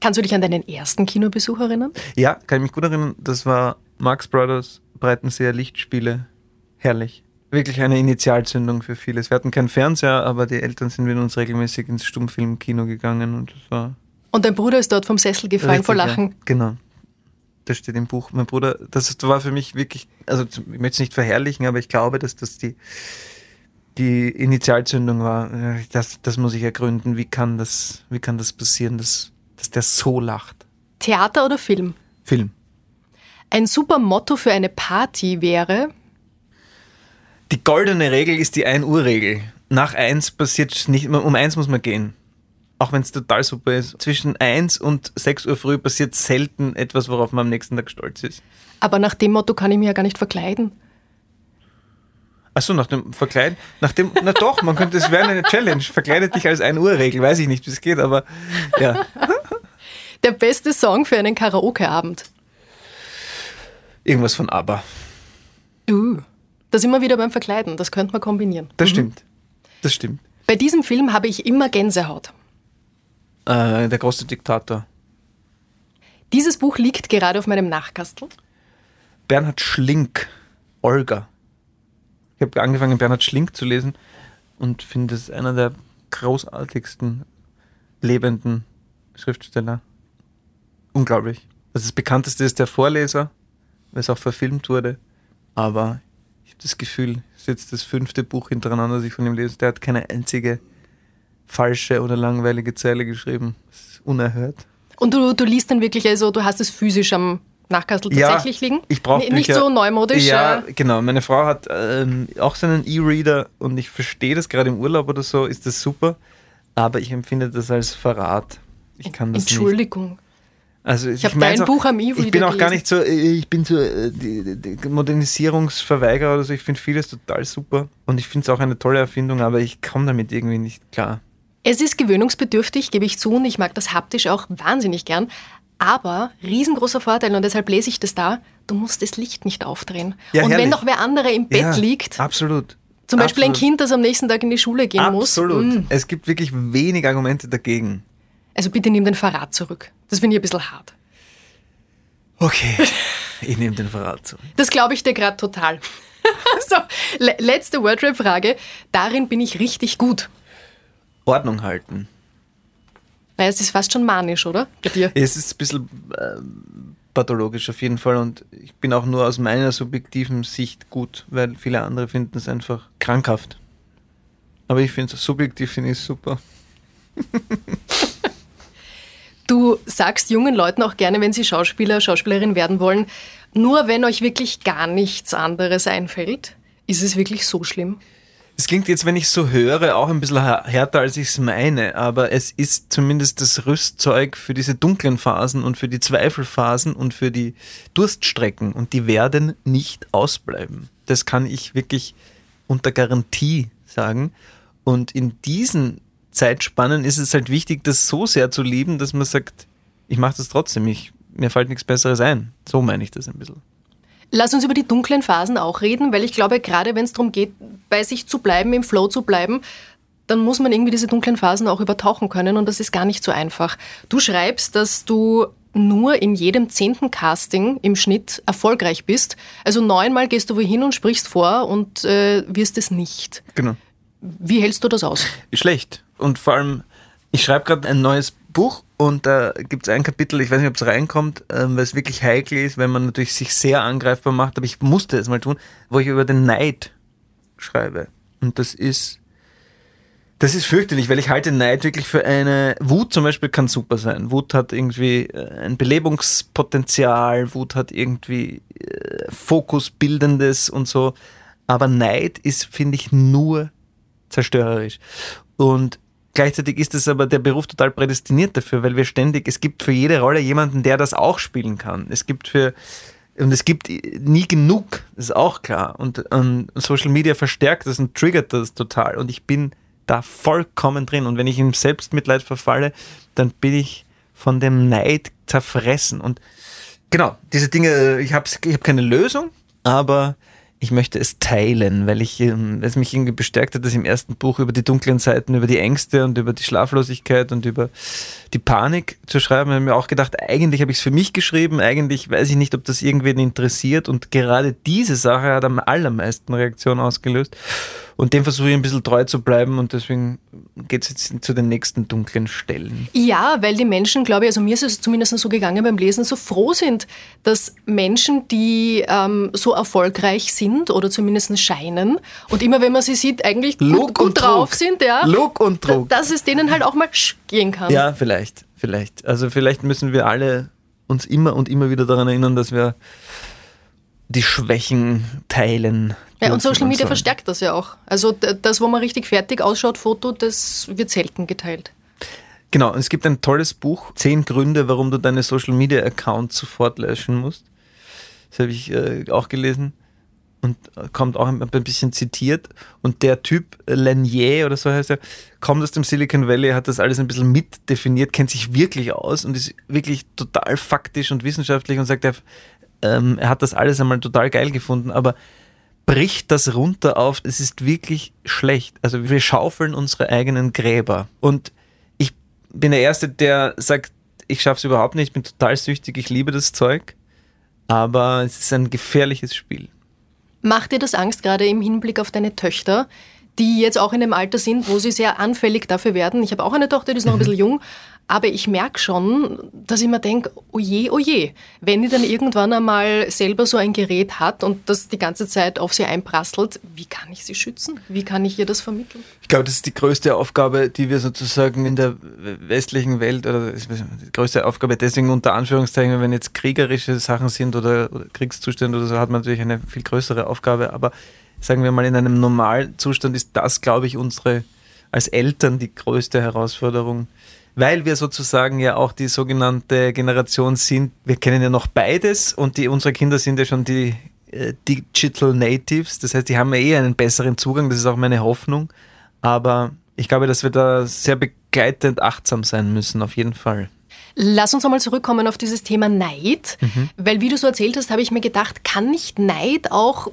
Kannst du dich an deinen ersten Kinobesuch erinnern? Ja, kann ich mich gut erinnern. Das war Marx Brothers Breitenseer Lichtspiele. Herrlich. Wirklich eine Initialzündung für vieles. Wir hatten keinen Fernseher, aber die Eltern sind mit uns regelmäßig ins Stummfilmkino gegangen und das war. Und dein Bruder ist dort vom Sessel gefallen richtig, vor Lachen. Ja, genau. Das steht im Buch. Mein Bruder, das war für mich wirklich, also ich möchte es nicht verherrlichen, aber ich glaube, dass das die, die Initialzündung war. Das, das muss ich ergründen. Wie kann das, wie kann das passieren, dass, dass der so lacht? Theater oder Film? Film. Ein super Motto für eine Party wäre. Die goldene Regel ist die 1-Uhr-Regel. Nach 1 passiert nicht, um 1 muss man gehen. Auch wenn es total super ist. Zwischen 1 und 6 Uhr früh passiert selten etwas, worauf man am nächsten Tag stolz ist. Aber nach dem Motto kann ich mich ja gar nicht verkleiden. Achso, nach dem Verkleiden? Nach dem, na doch, man könnte, es wäre eine Challenge. Verkleidet dich als 1-Uhr-Regel. Weiß ich nicht, wie es geht, aber ja. Der beste Song für einen Karaoke-Abend. Irgendwas von ABBA. Uh, da sind wir wieder beim Verkleiden. Das könnte man kombinieren. Das stimmt. Das stimmt. Bei diesem Film habe ich immer Gänsehaut. Äh, der große Diktator. Dieses Buch liegt gerade auf meinem Nachkastel. Bernhard Schlink, Olga. Ich habe angefangen, Bernhard Schlink zu lesen und finde es einer der großartigsten lebenden Schriftsteller. Unglaublich. Also das bekannteste ist der Vorleser, weil es auch verfilmt wurde. Aber das Gefühl, es ist jetzt das fünfte Buch hintereinander, das ich von ihm lese. Der hat keine einzige falsche oder langweilige Zeile geschrieben. Das ist unerhört. Und du, du liest dann wirklich, also du hast es physisch am Nachkastel tatsächlich liegen? Ich brauche N- Nicht so neumodisch. Ja, äh, genau. Meine Frau hat ähm, auch so einen E-Reader und ich verstehe das gerade im Urlaub oder so, ist das super. Aber ich empfinde das als Verrat. Ich kann das nicht. Also Ich hab mein's dein Buch am E-Reader Ich bin auch gar gelesen. nicht so, äh, ich bin so äh, die, die Modernisierungsverweigerer oder so. Ich finde vieles total super und ich finde es auch eine tolle Erfindung, aber ich komme damit irgendwie nicht klar. Es ist gewöhnungsbedürftig, gebe ich zu, und ich mag das haptisch auch wahnsinnig gern. Aber riesengroßer Vorteil, und deshalb lese ich das da, du musst das Licht nicht aufdrehen. Ja, und wenn herrlich. noch wer andere im Bett Ja, liegt, Absolut. zum Beispiel ein Absolut. Kind, das am nächsten Tag in die Schule gehen Absolut. muss, mm, Es gibt wirklich wenig Argumente dagegen. Also bitte nimm den Verrat zurück. Das finde ich ein bisschen hart. Okay, ich nehme den Verrat zurück. Das glaube ich dir gerade total. so, le letzte Wordrap-Frage. Darin bin ich richtig gut. Ordnung halten. Weil es ist fast schon manisch, oder? Bei dir. Es ist ein bisschen ähm, pathologisch auf jeden Fall und ich bin auch nur aus meiner subjektiven Sicht gut, weil viele andere finden es einfach krankhaft. Aber ich finde es subjektiv finde ich super. Du sagst jungen Leuten auch gerne, wenn sie Schauspieler, Schauspielerin werden wollen, nur wenn euch wirklich gar nichts anderes einfällt. Ist es wirklich so schlimm? Es klingt jetzt, wenn ich so höre, auch ein bisschen här- härter, als ich es meine, aber es ist zumindest das Rüstzeug für diese dunklen Phasen und für die Zweifelphasen und für die Durststrecken und die werden nicht ausbleiben. Das kann ich wirklich unter Garantie sagen. Und in diesen Zeitspannen ist es halt wichtig, das so sehr zu lieben, dass man sagt, ich mache das trotzdem, ich, mir fällt nichts Besseres ein. So meine ich das ein bisschen. Lass uns über die dunklen Phasen auch reden, weil ich glaube, gerade wenn es darum geht, bei sich zu bleiben, im Flow zu bleiben, dann muss man irgendwie diese dunklen Phasen auch übertauchen können und das ist gar nicht so einfach. Du schreibst, dass du nur in jedem zehnten Casting im Schnitt erfolgreich bist. Also neunmal gehst du wohin und sprichst vor und äh, wirst es nicht. Genau. Wie hältst du das aus? schlecht. Und vor allem, ich schreibe gerade ein neues Buch und da gibt es ein Kapitel, ich weiß nicht, ob es reinkommt, ähm, weil es wirklich heikel ist, wenn man natürlich sich sehr angreifbar macht, aber ich musste es mal tun, wo ich über den Neid schreibe. Und das ist, das ist fürchterlich, weil ich halte Neid wirklich für eine, Wut zum Beispiel kann super sein. Wut hat irgendwie äh, ein Belebungspotenzial, Wut hat irgendwie äh, Fokusbildendes und so. Aber Neid ist, finde ich, nur zerstörerisch. Und gleichzeitig ist es aber der Beruf total prädestiniert dafür, weil wir ständig, es gibt für jede Rolle jemanden, der das auch spielen kann. Es gibt für, und es gibt nie genug, ist auch klar. Und ähm, Social Media verstärkt das und triggert das total. Und ich bin da vollkommen drin. Und wenn ich in Selbstmitleid verfalle, dann bin ich von dem Neid zerfressen. Und genau, diese Dinge, ich habe ich hab keine Lösung, aber ich möchte es teilen, weil ich ähm, es mich irgendwie bestärkt hat, dass im ersten Buch über die dunklen Seiten, über die Ängste und über die Schlaflosigkeit und über die Panik zu schreiben. Ich habe mir auch gedacht, eigentlich habe ich es für mich geschrieben, eigentlich weiß ich nicht, ob das irgendwen interessiert und gerade diese Sache hat am allermeisten Reaktion ausgelöst. Und dem versuche ich ein bisschen treu zu bleiben und deswegen geht es jetzt zu den nächsten dunklen Stellen. Ja, weil die Menschen, glaube ich, also mir ist es zumindest so gegangen beim Lesen, so froh sind, dass Menschen, die ähm, so erfolgreich sind oder zumindest scheinen und immer wenn man sie sieht, eigentlich gut, gut drauf sind, ja, Look und Druck. dass es denen halt auch mal gehen kann. Ja, vielleicht, vielleicht. Also vielleicht müssen wir alle uns immer und immer wieder daran erinnern, dass wir die Schwächen teilen. Ja, und Social Media verstärkt das ja auch. Also das, wo man richtig fertig ausschaut, Foto, das wird selten geteilt. Genau, es gibt ein tolles Buch, Zehn Gründe, warum du deine Social Media Accounts sofort löschen musst. Das habe ich äh, auch gelesen und kommt auch ein, bisschen zitiert. Und der Typ, äh, Lanier oder so heißt er, kommt aus dem Silicon Valley, hat das alles ein bisschen mitdefiniert, kennt sich wirklich aus und ist wirklich total faktisch und wissenschaftlich und sagt, er, ähm, er hat das alles einmal total geil gefunden, aber bricht das runter auf, es ist wirklich schlecht. Also wir schaufeln unsere eigenen Gräber. Und ich bin der Erste, der sagt, ich schaffe es überhaupt nicht, ich bin total süchtig, ich liebe das Zeug, aber es ist ein gefährliches Spiel. Macht dir das Angst, gerade im Hinblick auf deine Töchter, die jetzt auch in dem Alter sind, wo sie sehr anfällig dafür werden? Ich habe auch eine Tochter, die ist noch ein bisschen jung, aber ich merke schon, dass ich mir denke, oje, oje, wenn die dann irgendwann einmal selber so ein Gerät hat und das die ganze Zeit auf sie einprasselt, wie kann ich sie schützen? Wie kann ich ihr das vermitteln? Ich glaube, das ist die größte Aufgabe, die wir sozusagen in der westlichen Welt, oder die größte Aufgabe deswegen unter Anführungszeichen, wenn jetzt kriegerische Sachen sind oder, oder Kriegszustände oder so, hat man natürlich eine viel größere Aufgabe, aber sagen wir mal, in einem normalen Zustand ist das, glaube ich, unsere als Eltern die größte Herausforderung, weil wir sozusagen ja auch die sogenannte Generation sind. Wir kennen ja noch beides und die, unsere Kinder sind ja schon die äh, Digital Natives. Das heißt, die haben ja eh einen besseren Zugang. Das ist auch meine Hoffnung. Aber ich glaube, dass wir da sehr begleitend achtsam sein müssen, auf jeden Fall. Lass uns einmal zurückkommen auf dieses Thema Neid, mhm. weil wie du so erzählt hast, habe ich mir gedacht, kann nicht Neid auch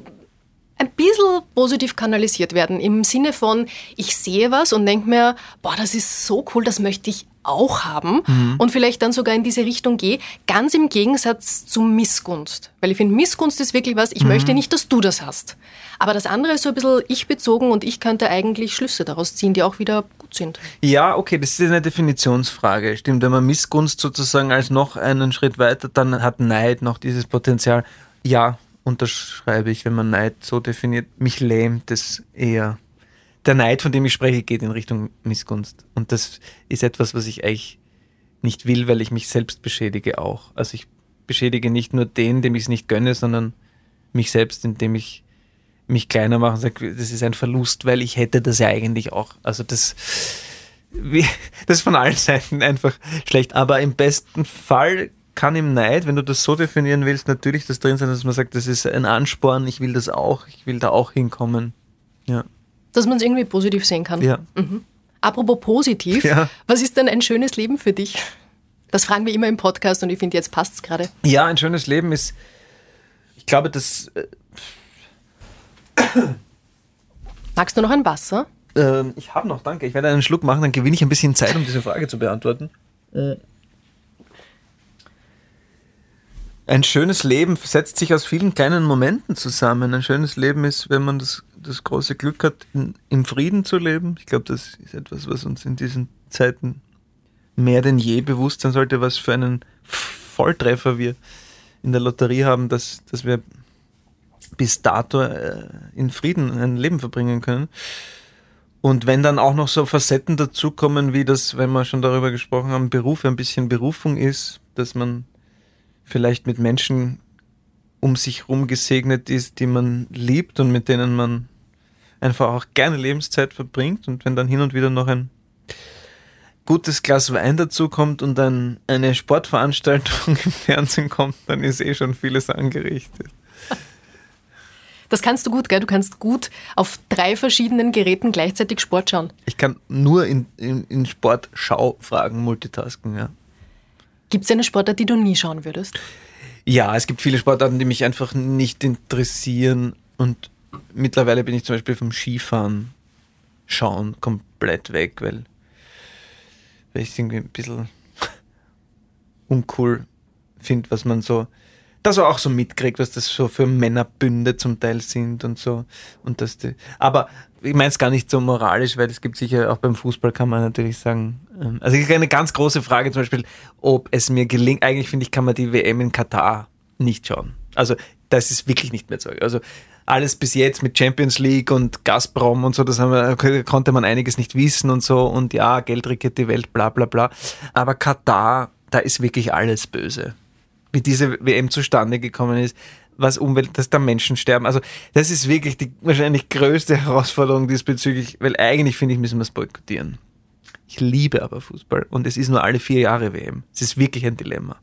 ein bisschen positiv kanalisiert werden. Im Sinne von, ich sehe was und denke mir, boah, das ist so cool, das möchte ich auch haben mhm. und vielleicht dann sogar in diese Richtung gehe, ganz im Gegensatz zu Missgunst. Weil ich finde, Missgunst ist wirklich was, ich mhm. möchte nicht, dass du das hast. Aber das andere ist so ein bisschen ich bezogen und ich könnte eigentlich Schlüsse daraus ziehen, die auch wieder gut sind. Ja, okay, das ist eine Definitionsfrage. Stimmt, wenn man Missgunst sozusagen als noch einen Schritt weiter, dann hat Neid noch dieses Potenzial. Ja, unterschreibe ich, wenn man Neid so definiert. Mich lähmt es eher. Der Neid, von dem ich spreche, geht in Richtung Missgunst. Und das ist etwas, was ich eigentlich nicht will, weil ich mich selbst beschädige auch. Also ich beschädige nicht nur den, dem ich es nicht gönne, sondern mich selbst, indem ich mich kleiner mache und sage, das ist ein Verlust, weil ich hätte das ja eigentlich auch. Also das, das ist von allen Seiten einfach schlecht. Aber im besten Fall kann im Neid, wenn du das so definieren willst, natürlich das drin sein, dass man sagt, das ist ein Ansporn, ich will das auch, ich will da auch hinkommen. Ja. Dass man es irgendwie positiv sehen kann. Ja. Mhm. Apropos positiv, ja. was ist denn ein schönes Leben für dich? Das fragen wir immer im Podcast und ich finde, jetzt passt es gerade. Ja, ein schönes Leben ist, ich glaube, das. Äh, Magst du noch ein Wasser? Ähm, ich habe noch, danke. Ich werde einen Schluck machen, dann gewinne ich ein bisschen Zeit, um diese Frage zu beantworten. Äh. Ein schönes Leben setzt sich aus vielen kleinen Momenten zusammen. Ein schönes Leben ist, wenn man das, das große Glück hat, in, im Frieden zu leben. Ich glaube, das ist etwas, was uns in diesen Zeiten mehr denn je bewusst sein sollte, was für einen Volltreffer wir in der Lotterie haben, dass, dass wir bis dato äh, in Frieden ein Leben verbringen können. Und wenn dann auch noch so Facetten dazukommen, wie das, wenn wir schon darüber gesprochen haben, Beruf ein bisschen Berufung ist, dass man vielleicht mit Menschen um sich herum gesegnet ist, die man liebt und mit denen man einfach auch gerne Lebenszeit verbringt. Und wenn dann hin und wieder noch ein gutes Glas Wein dazu kommt und dann eine Sportveranstaltung im Fernsehen kommt, dann ist eh schon vieles angerichtet. Das kannst du gut, gell? Du kannst gut auf drei verschiedenen Geräten gleichzeitig Sport schauen. Ich kann nur in, in, in Sportschau-Fragen multitasken, ja. Gibt es eine Sportart, die du nie schauen würdest? Ja, es gibt viele Sportarten, die mich einfach nicht interessieren. Und mittlerweile bin ich zum Beispiel vom Skifahren schauen komplett weg, weil, weil ich es irgendwie ein bisschen uncool finde, was man so, das auch so mitkriegt, was das so für Männerbünde zum Teil sind und so. Und dass die, aber ich meine es gar nicht so moralisch, weil es gibt sicher auch beim Fußball kann man natürlich sagen, ähm, also eine ganz große Frage zum Beispiel, ob es mir gelingt, eigentlich finde ich, kann man die WM in Katar nicht schauen. Also das ist wirklich nicht mehr zu. Also alles bis jetzt mit Champions League und Gazprom und so, das wir, konnte man einiges nicht wissen und so und ja, Geld regiert die Welt, bla bla bla. Aber Katar, da ist wirklich alles böse. Wie diese WM zustande gekommen ist, was Umwelt, dass da Menschen sterben. Also das ist wirklich die wahrscheinlich größte Herausforderung diesbezüglich, weil eigentlich finde ich, müssen wir es boykottieren. Ich liebe aber Fußball und es ist nur alle vier Jahre WM. Es ist wirklich ein Dilemma.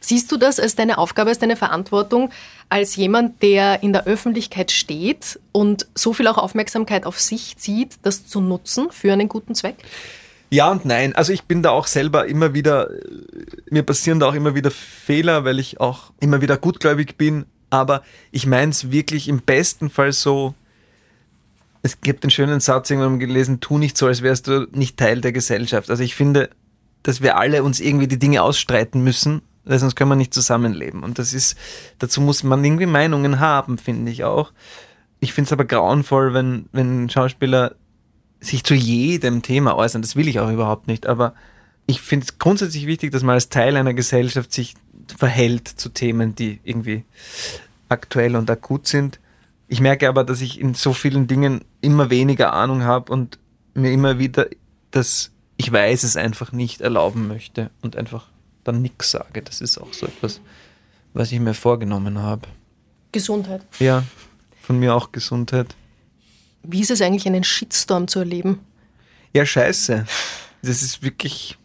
Siehst du das als deine Aufgabe, als deine Verantwortung, als jemand, der in der Öffentlichkeit steht und so viel auch Aufmerksamkeit auf sich zieht, das zu nutzen für einen guten Zweck? Ja und nein. Also ich bin da auch selber immer wieder, mir passieren da auch immer wieder Fehler, weil ich auch immer wieder gutgläubig bin. Aber ich meine es wirklich im besten Fall so, es gibt einen schönen Satz irgendwann gelesen, tu nicht so, als wärst du nicht Teil der Gesellschaft. Also ich finde, dass wir alle uns irgendwie die Dinge ausstreiten müssen, weil sonst können wir nicht zusammenleben. Und das ist, dazu muss man irgendwie Meinungen haben, finde ich auch. Ich finde es aber grauenvoll, wenn, wenn Schauspieler sich zu jedem Thema äußern. Das will ich auch überhaupt nicht. Aber ich finde es grundsätzlich wichtig, dass man als Teil einer Gesellschaft sich verhält zu Themen, die irgendwie aktuell und akut sind. Ich merke aber, dass ich in so vielen Dingen immer weniger Ahnung habe und mir immer wieder das, ich weiß es einfach nicht erlauben möchte und einfach dann nichts sage. Das ist auch so etwas, was ich mir vorgenommen habe. Gesundheit. Ja, von mir auch Gesundheit. Wie ist es eigentlich, einen Shitstorm zu erleben? Ja, scheiße. Das ist wirklich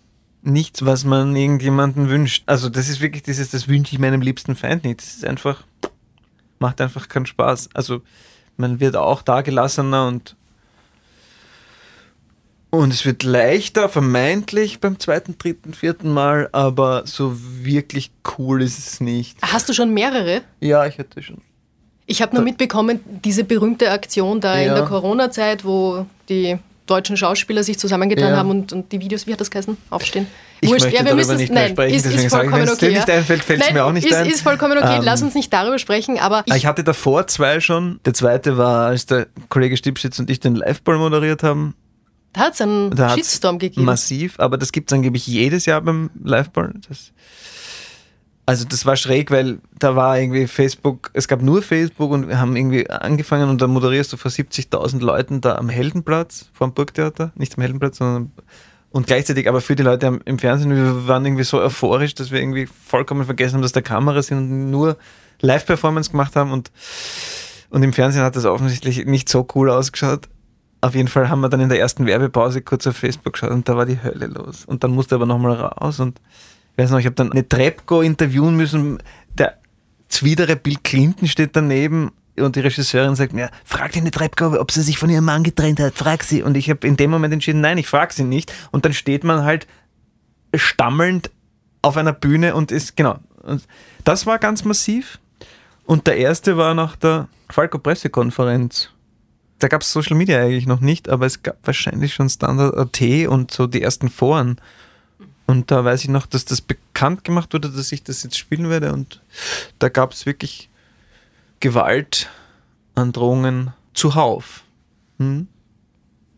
nichts, was man irgendjemanden wünscht. Also das ist wirklich dieses, das wünsche ich meinem liebsten Feind nicht. Das ist einfach, macht einfach keinen Spaß. Also man wird auch da gelassener und und es wird leichter, vermeintlich beim zweiten, dritten, vierten Mal, aber so wirklich cool ist es nicht. Hast du schon mehrere? Ja, ich hatte schon. Ich habe nur mitbekommen, diese berühmte Aktion da Ja. in der Corona-Zeit, wo die deutschen Schauspieler sich zusammengetan Ja. haben und, und die Videos, wie hat das geheißen? Aufstehen. Ich möchte darüber müssen es- nicht mehr nein, sprechen, ist, deswegen ist sage ich, vollkommen wenn es dir okay. nicht ja. einfällt, fällt's Nein, mir auch nicht ist, ein. Ist vollkommen okay, Ähm, lass uns nicht darüber sprechen, aber Ich, ich, hatte davor zwei schon. Der zweite war, als der Kollege Stipschitz und ich den Liveball moderiert haben. da hat es einen Da Shitstorm gegeben. Massiv, aber das gibt es angeblich jedes Jahr beim Liveball. Das, also das war schräg, weil da war irgendwie Facebook, es gab nur Facebook und wir haben irgendwie angefangen und dann moderierst du vor 70.000 Leuten da am Heldenplatz, vor dem Burgtheater, nicht am Heldenplatz, sondern und gleichzeitig aber für die Leute im Fernsehen, wir waren irgendwie so euphorisch, dass wir irgendwie vollkommen vergessen haben, dass da Kameras sind und nur Live-Performance gemacht haben und, und im Fernsehen hat das offensichtlich nicht so cool ausgeschaut. Auf jeden Fall haben wir dann in der ersten Werbepause kurz auf Facebook geschaut und da war die Hölle los. Und dann musste er aber nochmal raus und weiß noch, ich habe dann eine Trepco interviewen müssen. Der zwiedere Bill Clinton steht daneben und die Regisseurin sagt mir, frag die eine Trepco, ob sie sich von ihrem Mann getrennt hat, frag sie. Und ich habe in dem Moment entschieden, nein, ich frag sie nicht. Und dann steht man halt stammelnd auf einer Bühne und ist, genau. Und das war ganz massiv. Und der erste war nach der Falco-Pressekonferenz. Da gab es Social Media eigentlich noch nicht, aber es gab wahrscheinlich schon Standard.at und so die ersten Foren. Und da weiß ich noch, dass das bekannt gemacht wurde, dass ich das jetzt spielen werde. Und da gab es wirklich Gewalt, Androhungen zuhauf. Hm?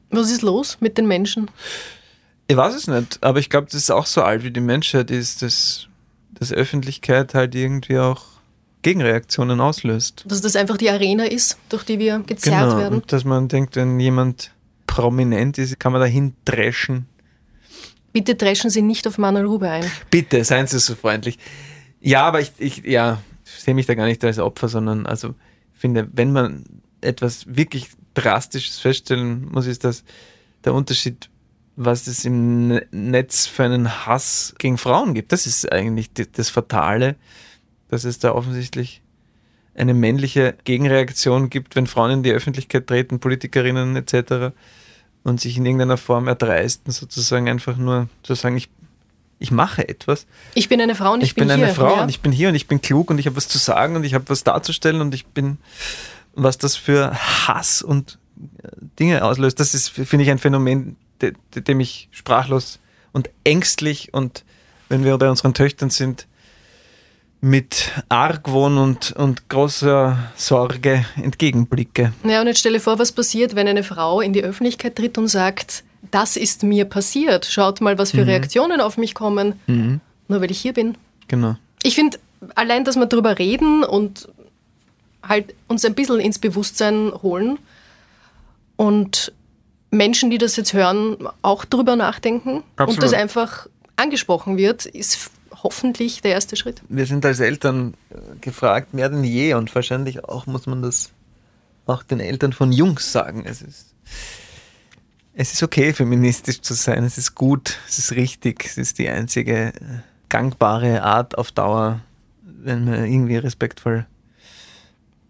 Was ist los mit den Menschen? Ich weiß es nicht, aber ich glaube, das ist auch so alt wie die Menschheit ist, dass, dass Öffentlichkeit halt irgendwie auch Gegenreaktionen auslöst. Dass das einfach die Arena ist, durch die wir gezerrt genau. werden. Und dass man denkt, wenn jemand prominent ist, kann man dahin dreschen. Bitte dreschen Sie nicht auf Manuel Rube ein. Bitte, seien Sie so freundlich. Ja, aber ich, ich ja, sehe mich da gar nicht als Opfer, sondern also finde, wenn man etwas wirklich Drastisches feststellen muss, ist das der Unterschied, was es im Ne- Netz für einen Hass gegen Frauen gibt. Das ist eigentlich das Fatale, dass es da offensichtlich eine männliche Gegenreaktion gibt, wenn Frauen in die Öffentlichkeit treten, Politikerinnen etc. und sich in irgendeiner Form erdreisten, sozusagen einfach nur zu sagen, ich, ich mache etwas. Ich bin eine Frau und ich, Ich bin, hier. eine Frau ja. und ich bin hier und ich bin klug und ich habe was zu sagen und ich habe was darzustellen und ich bin was das für Hass und äh, Dinge auslöst, das ist, finde ich, ein Phänomen, de, de, dem ich sprachlos und ängstlich und wenn wir bei unseren Töchtern sind, mit Argwohn und, und großer Sorge entgegenblicke. Ja, und jetzt stelle vor, was passiert, wenn eine Frau in die Öffentlichkeit tritt und sagt, das ist mir passiert. Schaut mal, was für mhm. Reaktionen auf mich kommen, mhm. nur weil ich hier bin. Genau. Ich finde, allein, dass wir darüber reden und halt uns ein bisschen ins Bewusstsein holen und Menschen, die das jetzt hören, auch darüber nachdenken Absolut. und das einfach angesprochen wird, ist hoffentlich der erste Schritt. Wir sind als Eltern äh, gefragt, mehr denn je und wahrscheinlich auch muss man das auch den Eltern von Jungs sagen. Es ist, es ist okay, feministisch zu sein, es ist gut, es ist richtig, es ist die einzige äh, gangbare Art auf Dauer, wenn man irgendwie respektvoll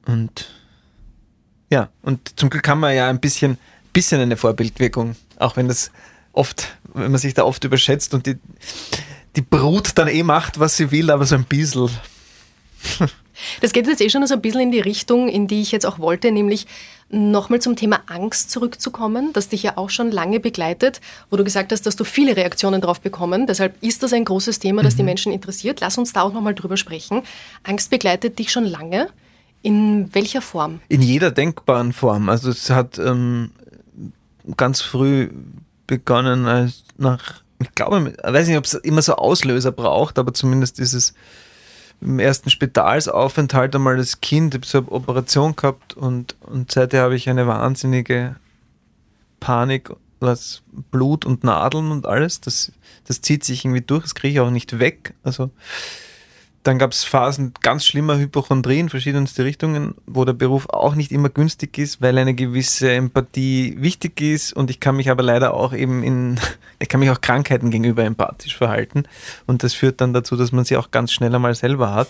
und ja, und zum Glück haben wir ja ein bisschen, bisschen eine Vorbildwirkung, auch wenn das oft, wenn man sich da oft überschätzt und die, die Brut dann eh macht, was sie will, aber so ein bisschen. Das geht jetzt eh schon so ein bisschen in die Richtung, in die ich jetzt auch wollte, nämlich nochmal zum Thema Angst zurückzukommen, das dich ja auch schon lange begleitet, wo du gesagt hast, dass du viele Reaktionen darauf bekommen. Deshalb ist das ein großes Thema, das mhm. die Menschen interessiert. Lass uns da auch nochmal drüber sprechen. Angst begleitet dich schon lange. In welcher Form? In jeder denkbaren Form. Also es hat ähm, ganz früh begonnen als nach, ich glaube, ich weiß nicht, ob es immer so Auslöser braucht, aber zumindest ist es im ersten Spitalsaufenthalt einmal als Kind, ich habe so eine Operation gehabt und, und seither habe ich eine wahnsinnige Panik, was Blut und Nadeln und alles, das, das zieht sich irgendwie durch, das kriege ich auch nicht weg. Also dann gab es Phasen ganz schlimmer Hypochondrie in verschiedenste Richtungen, wo der Beruf auch nicht immer günstig ist, weil eine gewisse Empathie wichtig ist und ich kann mich aber leider auch eben in, ich kann mich auch Krankheiten gegenüber empathisch verhalten und das führt dann dazu, dass man sie auch ganz schnell einmal selber hat.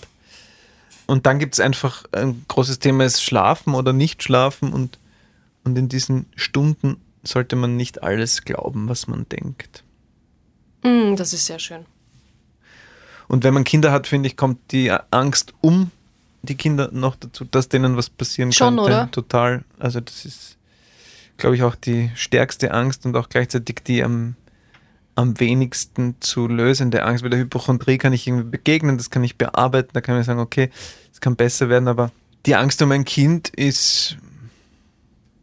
Und dann gibt es einfach ein großes Thema ist Schlafen oder nicht schlafen und, und in diesen Stunden sollte man nicht alles glauben, was man denkt. Mm, das ist sehr schön. Und wenn man Kinder hat, finde ich, kommt die Angst um die Kinder noch dazu, dass denen was passieren Schon, könnte. Oder? Total. Also das ist, glaube ich, auch die stärkste Angst und auch gleichzeitig die am, am wenigsten zu lösende Angst. Bei der Hypochondrie kann ich irgendwie begegnen, das kann ich bearbeiten, da kann ich sagen, okay, es kann besser werden, aber die Angst um ein Kind ist,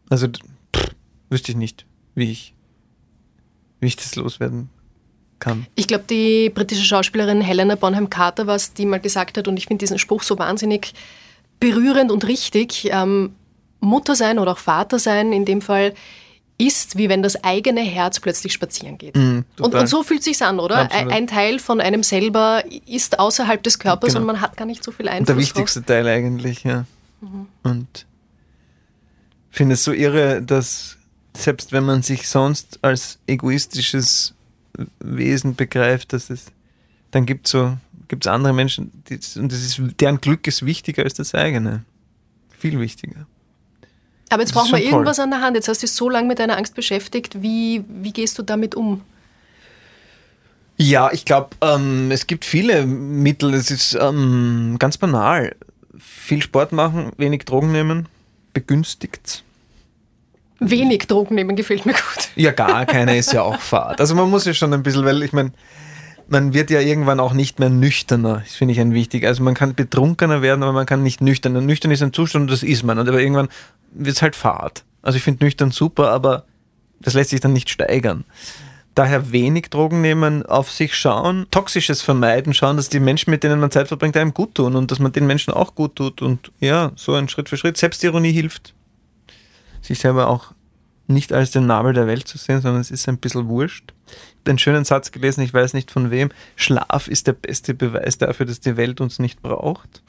also pff, wüsste ich nicht, wie ich, wie ich das loswerden kann. Ich glaube, die britische Schauspielerin Helena Bonham Carter war es, die mal gesagt hat, und ich finde diesen Spruch so wahnsinnig berührend und richtig, ähm, Mutter sein oder auch Vater sein in dem Fall ist, wie wenn das eigene Herz plötzlich spazieren geht. Mm, und, und, so fühlt sich an, oder? Absolut. Ein Teil von einem selber ist außerhalb des Körpers genau. und man hat gar nicht so viel Einfluss. Der wichtigste drauf. Teil eigentlich, ja. Mhm. Und ich finde es so irre, dass selbst wenn man sich sonst als egoistisches Wesen begreift, dass es dann gibt so gibt es andere Menschen, die, und das ist, deren Glück ist wichtiger als das eigene. Viel wichtiger. Aber jetzt braucht man irgendwas toll. an der Hand. Jetzt hast du dich so lange mit deiner Angst beschäftigt. Wie, wie gehst du damit um? Ja, ich glaube, ähm, es gibt viele Mittel. Es ist ähm, ganz banal. Viel Sport machen, wenig Drogen nehmen, begünstigt Wenig Drogen nehmen gefällt mir gut. Ja, gar keine ist ja auch Fahrt. Also man muss ja schon ein bisschen, weil ich meine, man wird ja irgendwann auch nicht mehr nüchterner, das finde ich ein wichtig. Also man kann betrunkener werden, aber man kann nicht nüchterner. Nüchtern ist ein Zustand und das ist man. Aber irgendwann wird es halt Fahrt. Also ich finde nüchtern super, aber das lässt sich dann nicht steigern. Daher wenig Drogen nehmen, auf sich schauen, Toxisches vermeiden, schauen, dass die Menschen, mit denen man Zeit verbringt, einem gut tun und dass man den Menschen auch gut tut und ja, so ein Schritt für Schritt. Selbstironie hilft sich selber auch nicht als den Nabel der Welt zu sehen, sondern es ist ein bisschen wurscht. Ich habe einen schönen Satz gelesen, ich weiß nicht von wem. Schlaf ist der beste Beweis dafür, dass die Welt uns nicht braucht.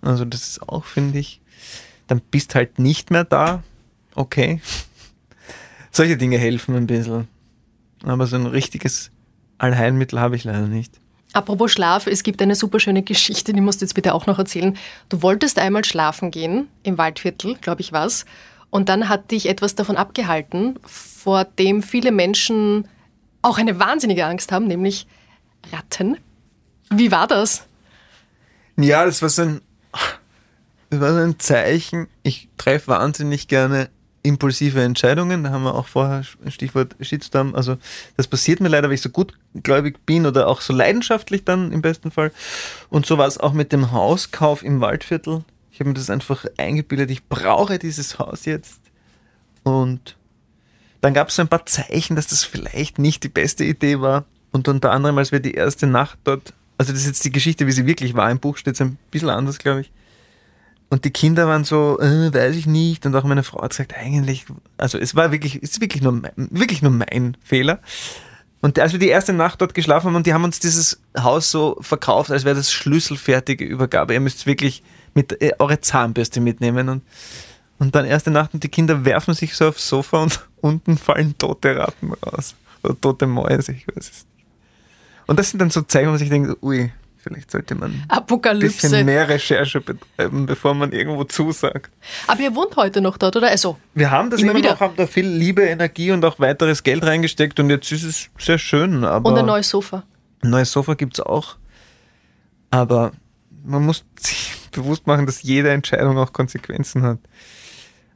Also das ist auch, finde ich, dann bist halt nicht mehr da. Okay. Solche Dinge helfen ein bisschen. Aber so ein richtiges Allheilmittel habe ich leider nicht. Apropos Schlaf, es gibt eine super schöne Geschichte, die musst du jetzt bitte auch noch erzählen. Du wolltest einmal schlafen gehen, im Waldviertel, glaube ich was. Und dann hat dich etwas davon abgehalten, vor dem viele Menschen auch eine wahnsinnige Angst haben, nämlich Ratten. Wie war das? Ja, das war so ein, war so ein Zeichen. Ich treffe wahnsinnig gerne impulsive Entscheidungen. Da haben wir auch vorher Stichwort Shitstorm. Also das passiert mir leider, weil ich so gutgläubig bin oder auch so leidenschaftlich dann im besten Fall. Und so war es auch mit dem Hauskauf im Waldviertel. Ich habe mir das einfach eingebildet, ich brauche dieses Haus jetzt. Und dann gab es so ein paar Zeichen, dass das vielleicht nicht die beste Idee war. Und unter anderem, als wir die erste Nacht dort, also das ist jetzt die Geschichte, wie sie wirklich war, im Buch steht es ein bisschen anders, glaube ich. Und die Kinder waren so, äh, weiß ich nicht. Und auch meine Frau hat gesagt, eigentlich, also es war wirklich, es ist wirklich nur, mein, wirklich nur mein Fehler. Und als wir die erste Nacht dort geschlafen haben und die haben uns dieses Haus so verkauft, als wäre das schlüsselfertige Übergabe. Ihr müsst wirklich mit äh, eure Zahnbürste mitnehmen und und dann erste Nacht und die Kinder werfen sich so aufs Sofa und unten fallen tote Ratten raus. Oder tote Mäuse, ich weiß es nicht. Und das sind dann so Zeichen, wo man sich denkt, ui, vielleicht sollte man Apokalypse. ein bisschen mehr Recherche betreiben, bevor man irgendwo zusagt. Aber ihr wohnt heute noch dort, oder? Also, Wir haben das Immer immer, wieder. noch, haben da viel Liebe, Energie und auch weiteres Geld reingesteckt und jetzt ist es sehr schön. Aber und ein neues Sofa. ein neues Sofa gibt es auch. Aber man muss sich bewusst machen, dass jede Entscheidung auch Konsequenzen hat.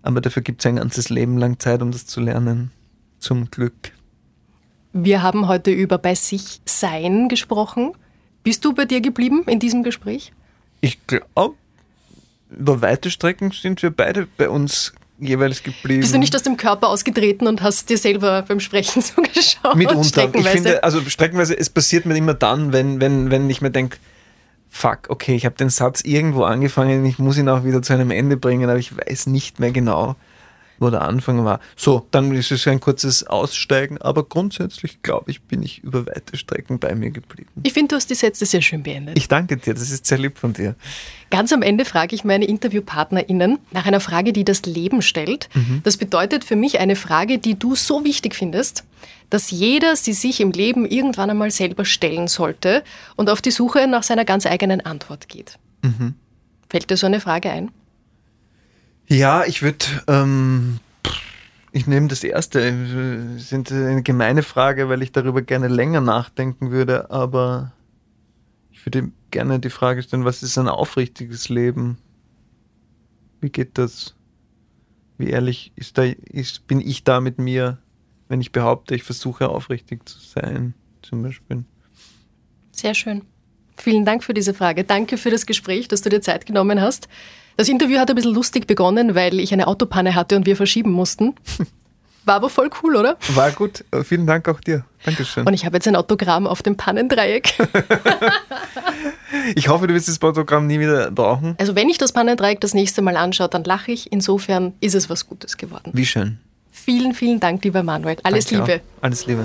Aber dafür gibt es ein ganzes Leben lang Zeit, um das zu lernen. Zum Glück. Wir haben heute über bei sich sein gesprochen. Bist du bei dir geblieben in diesem Gespräch? Ich glaube, über weite Strecken sind wir beide bei uns jeweils geblieben. Bist du nicht aus dem Körper ausgetreten und hast dir selber beim Sprechen zugeschaut? Mitunter. Ich finde, also streckenweise, es passiert mir immer dann, wenn, wenn, wenn ich mir denke, fuck, okay, ich habe den Satz irgendwo angefangen, ich muss ihn auch wieder zu einem Ende bringen, aber ich weiß nicht mehr genau, wo der Anfang war. So, dann ist es ein kurzes Aussteigen, aber grundsätzlich, glaube ich, bin ich über weite Strecken bei mir geblieben. ich finde, du hast die Sätze sehr schön beendet. Ich danke dir, das ist sehr lieb von dir. Ganz am Ende frage ich meine InterviewpartnerInnen nach einer Frage, die das Leben stellt. Das bedeutet für mich eine Frage, die du so wichtig findest, dass jeder sie sich im Leben irgendwann einmal selber stellen sollte und auf die Suche nach seiner ganz eigenen Antwort geht. Fällt dir so eine Frage ein? Ja, ich würde, ähm, ich nehme das erste. äh, Sind eine gemeine Frage, weil ich darüber gerne länger nachdenken würde, aber ich würde gerne die Frage stellen, was ist ein aufrichtiges Leben? Wie geht das? Wie ehrlich ist da, ist, bin ich da mit mir, wenn ich behaupte, ich versuche aufrichtig zu sein, zum Beispiel? Sehr schön. Vielen Dank für diese Frage. Danke für das Gespräch, dass du dir Zeit genommen hast. Das Interview hat ein bisschen lustig begonnen, weil ich eine Autopanne hatte und wir verschieben mussten. War aber voll cool, oder? War gut. Vielen Dank auch dir. Dankeschön. Und ich habe jetzt ein Autogramm auf dem Pannendreieck. Ich hoffe, du wirst das Autogramm nie wieder brauchen. Also wenn ich das Pannendreieck das nächste Mal anschaue, dann lache ich. Insofern ist es was Gutes geworden. Wie schön. Vielen, vielen Dank, lieber Manuel. Alles Danke Liebe. Auch. Alles Liebe.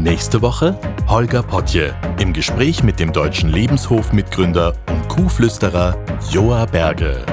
Nächste Woche Holger Potje im Gespräch mit dem deutschen Lebenshofmitgründer und Kuhflüsterer Joa Berge.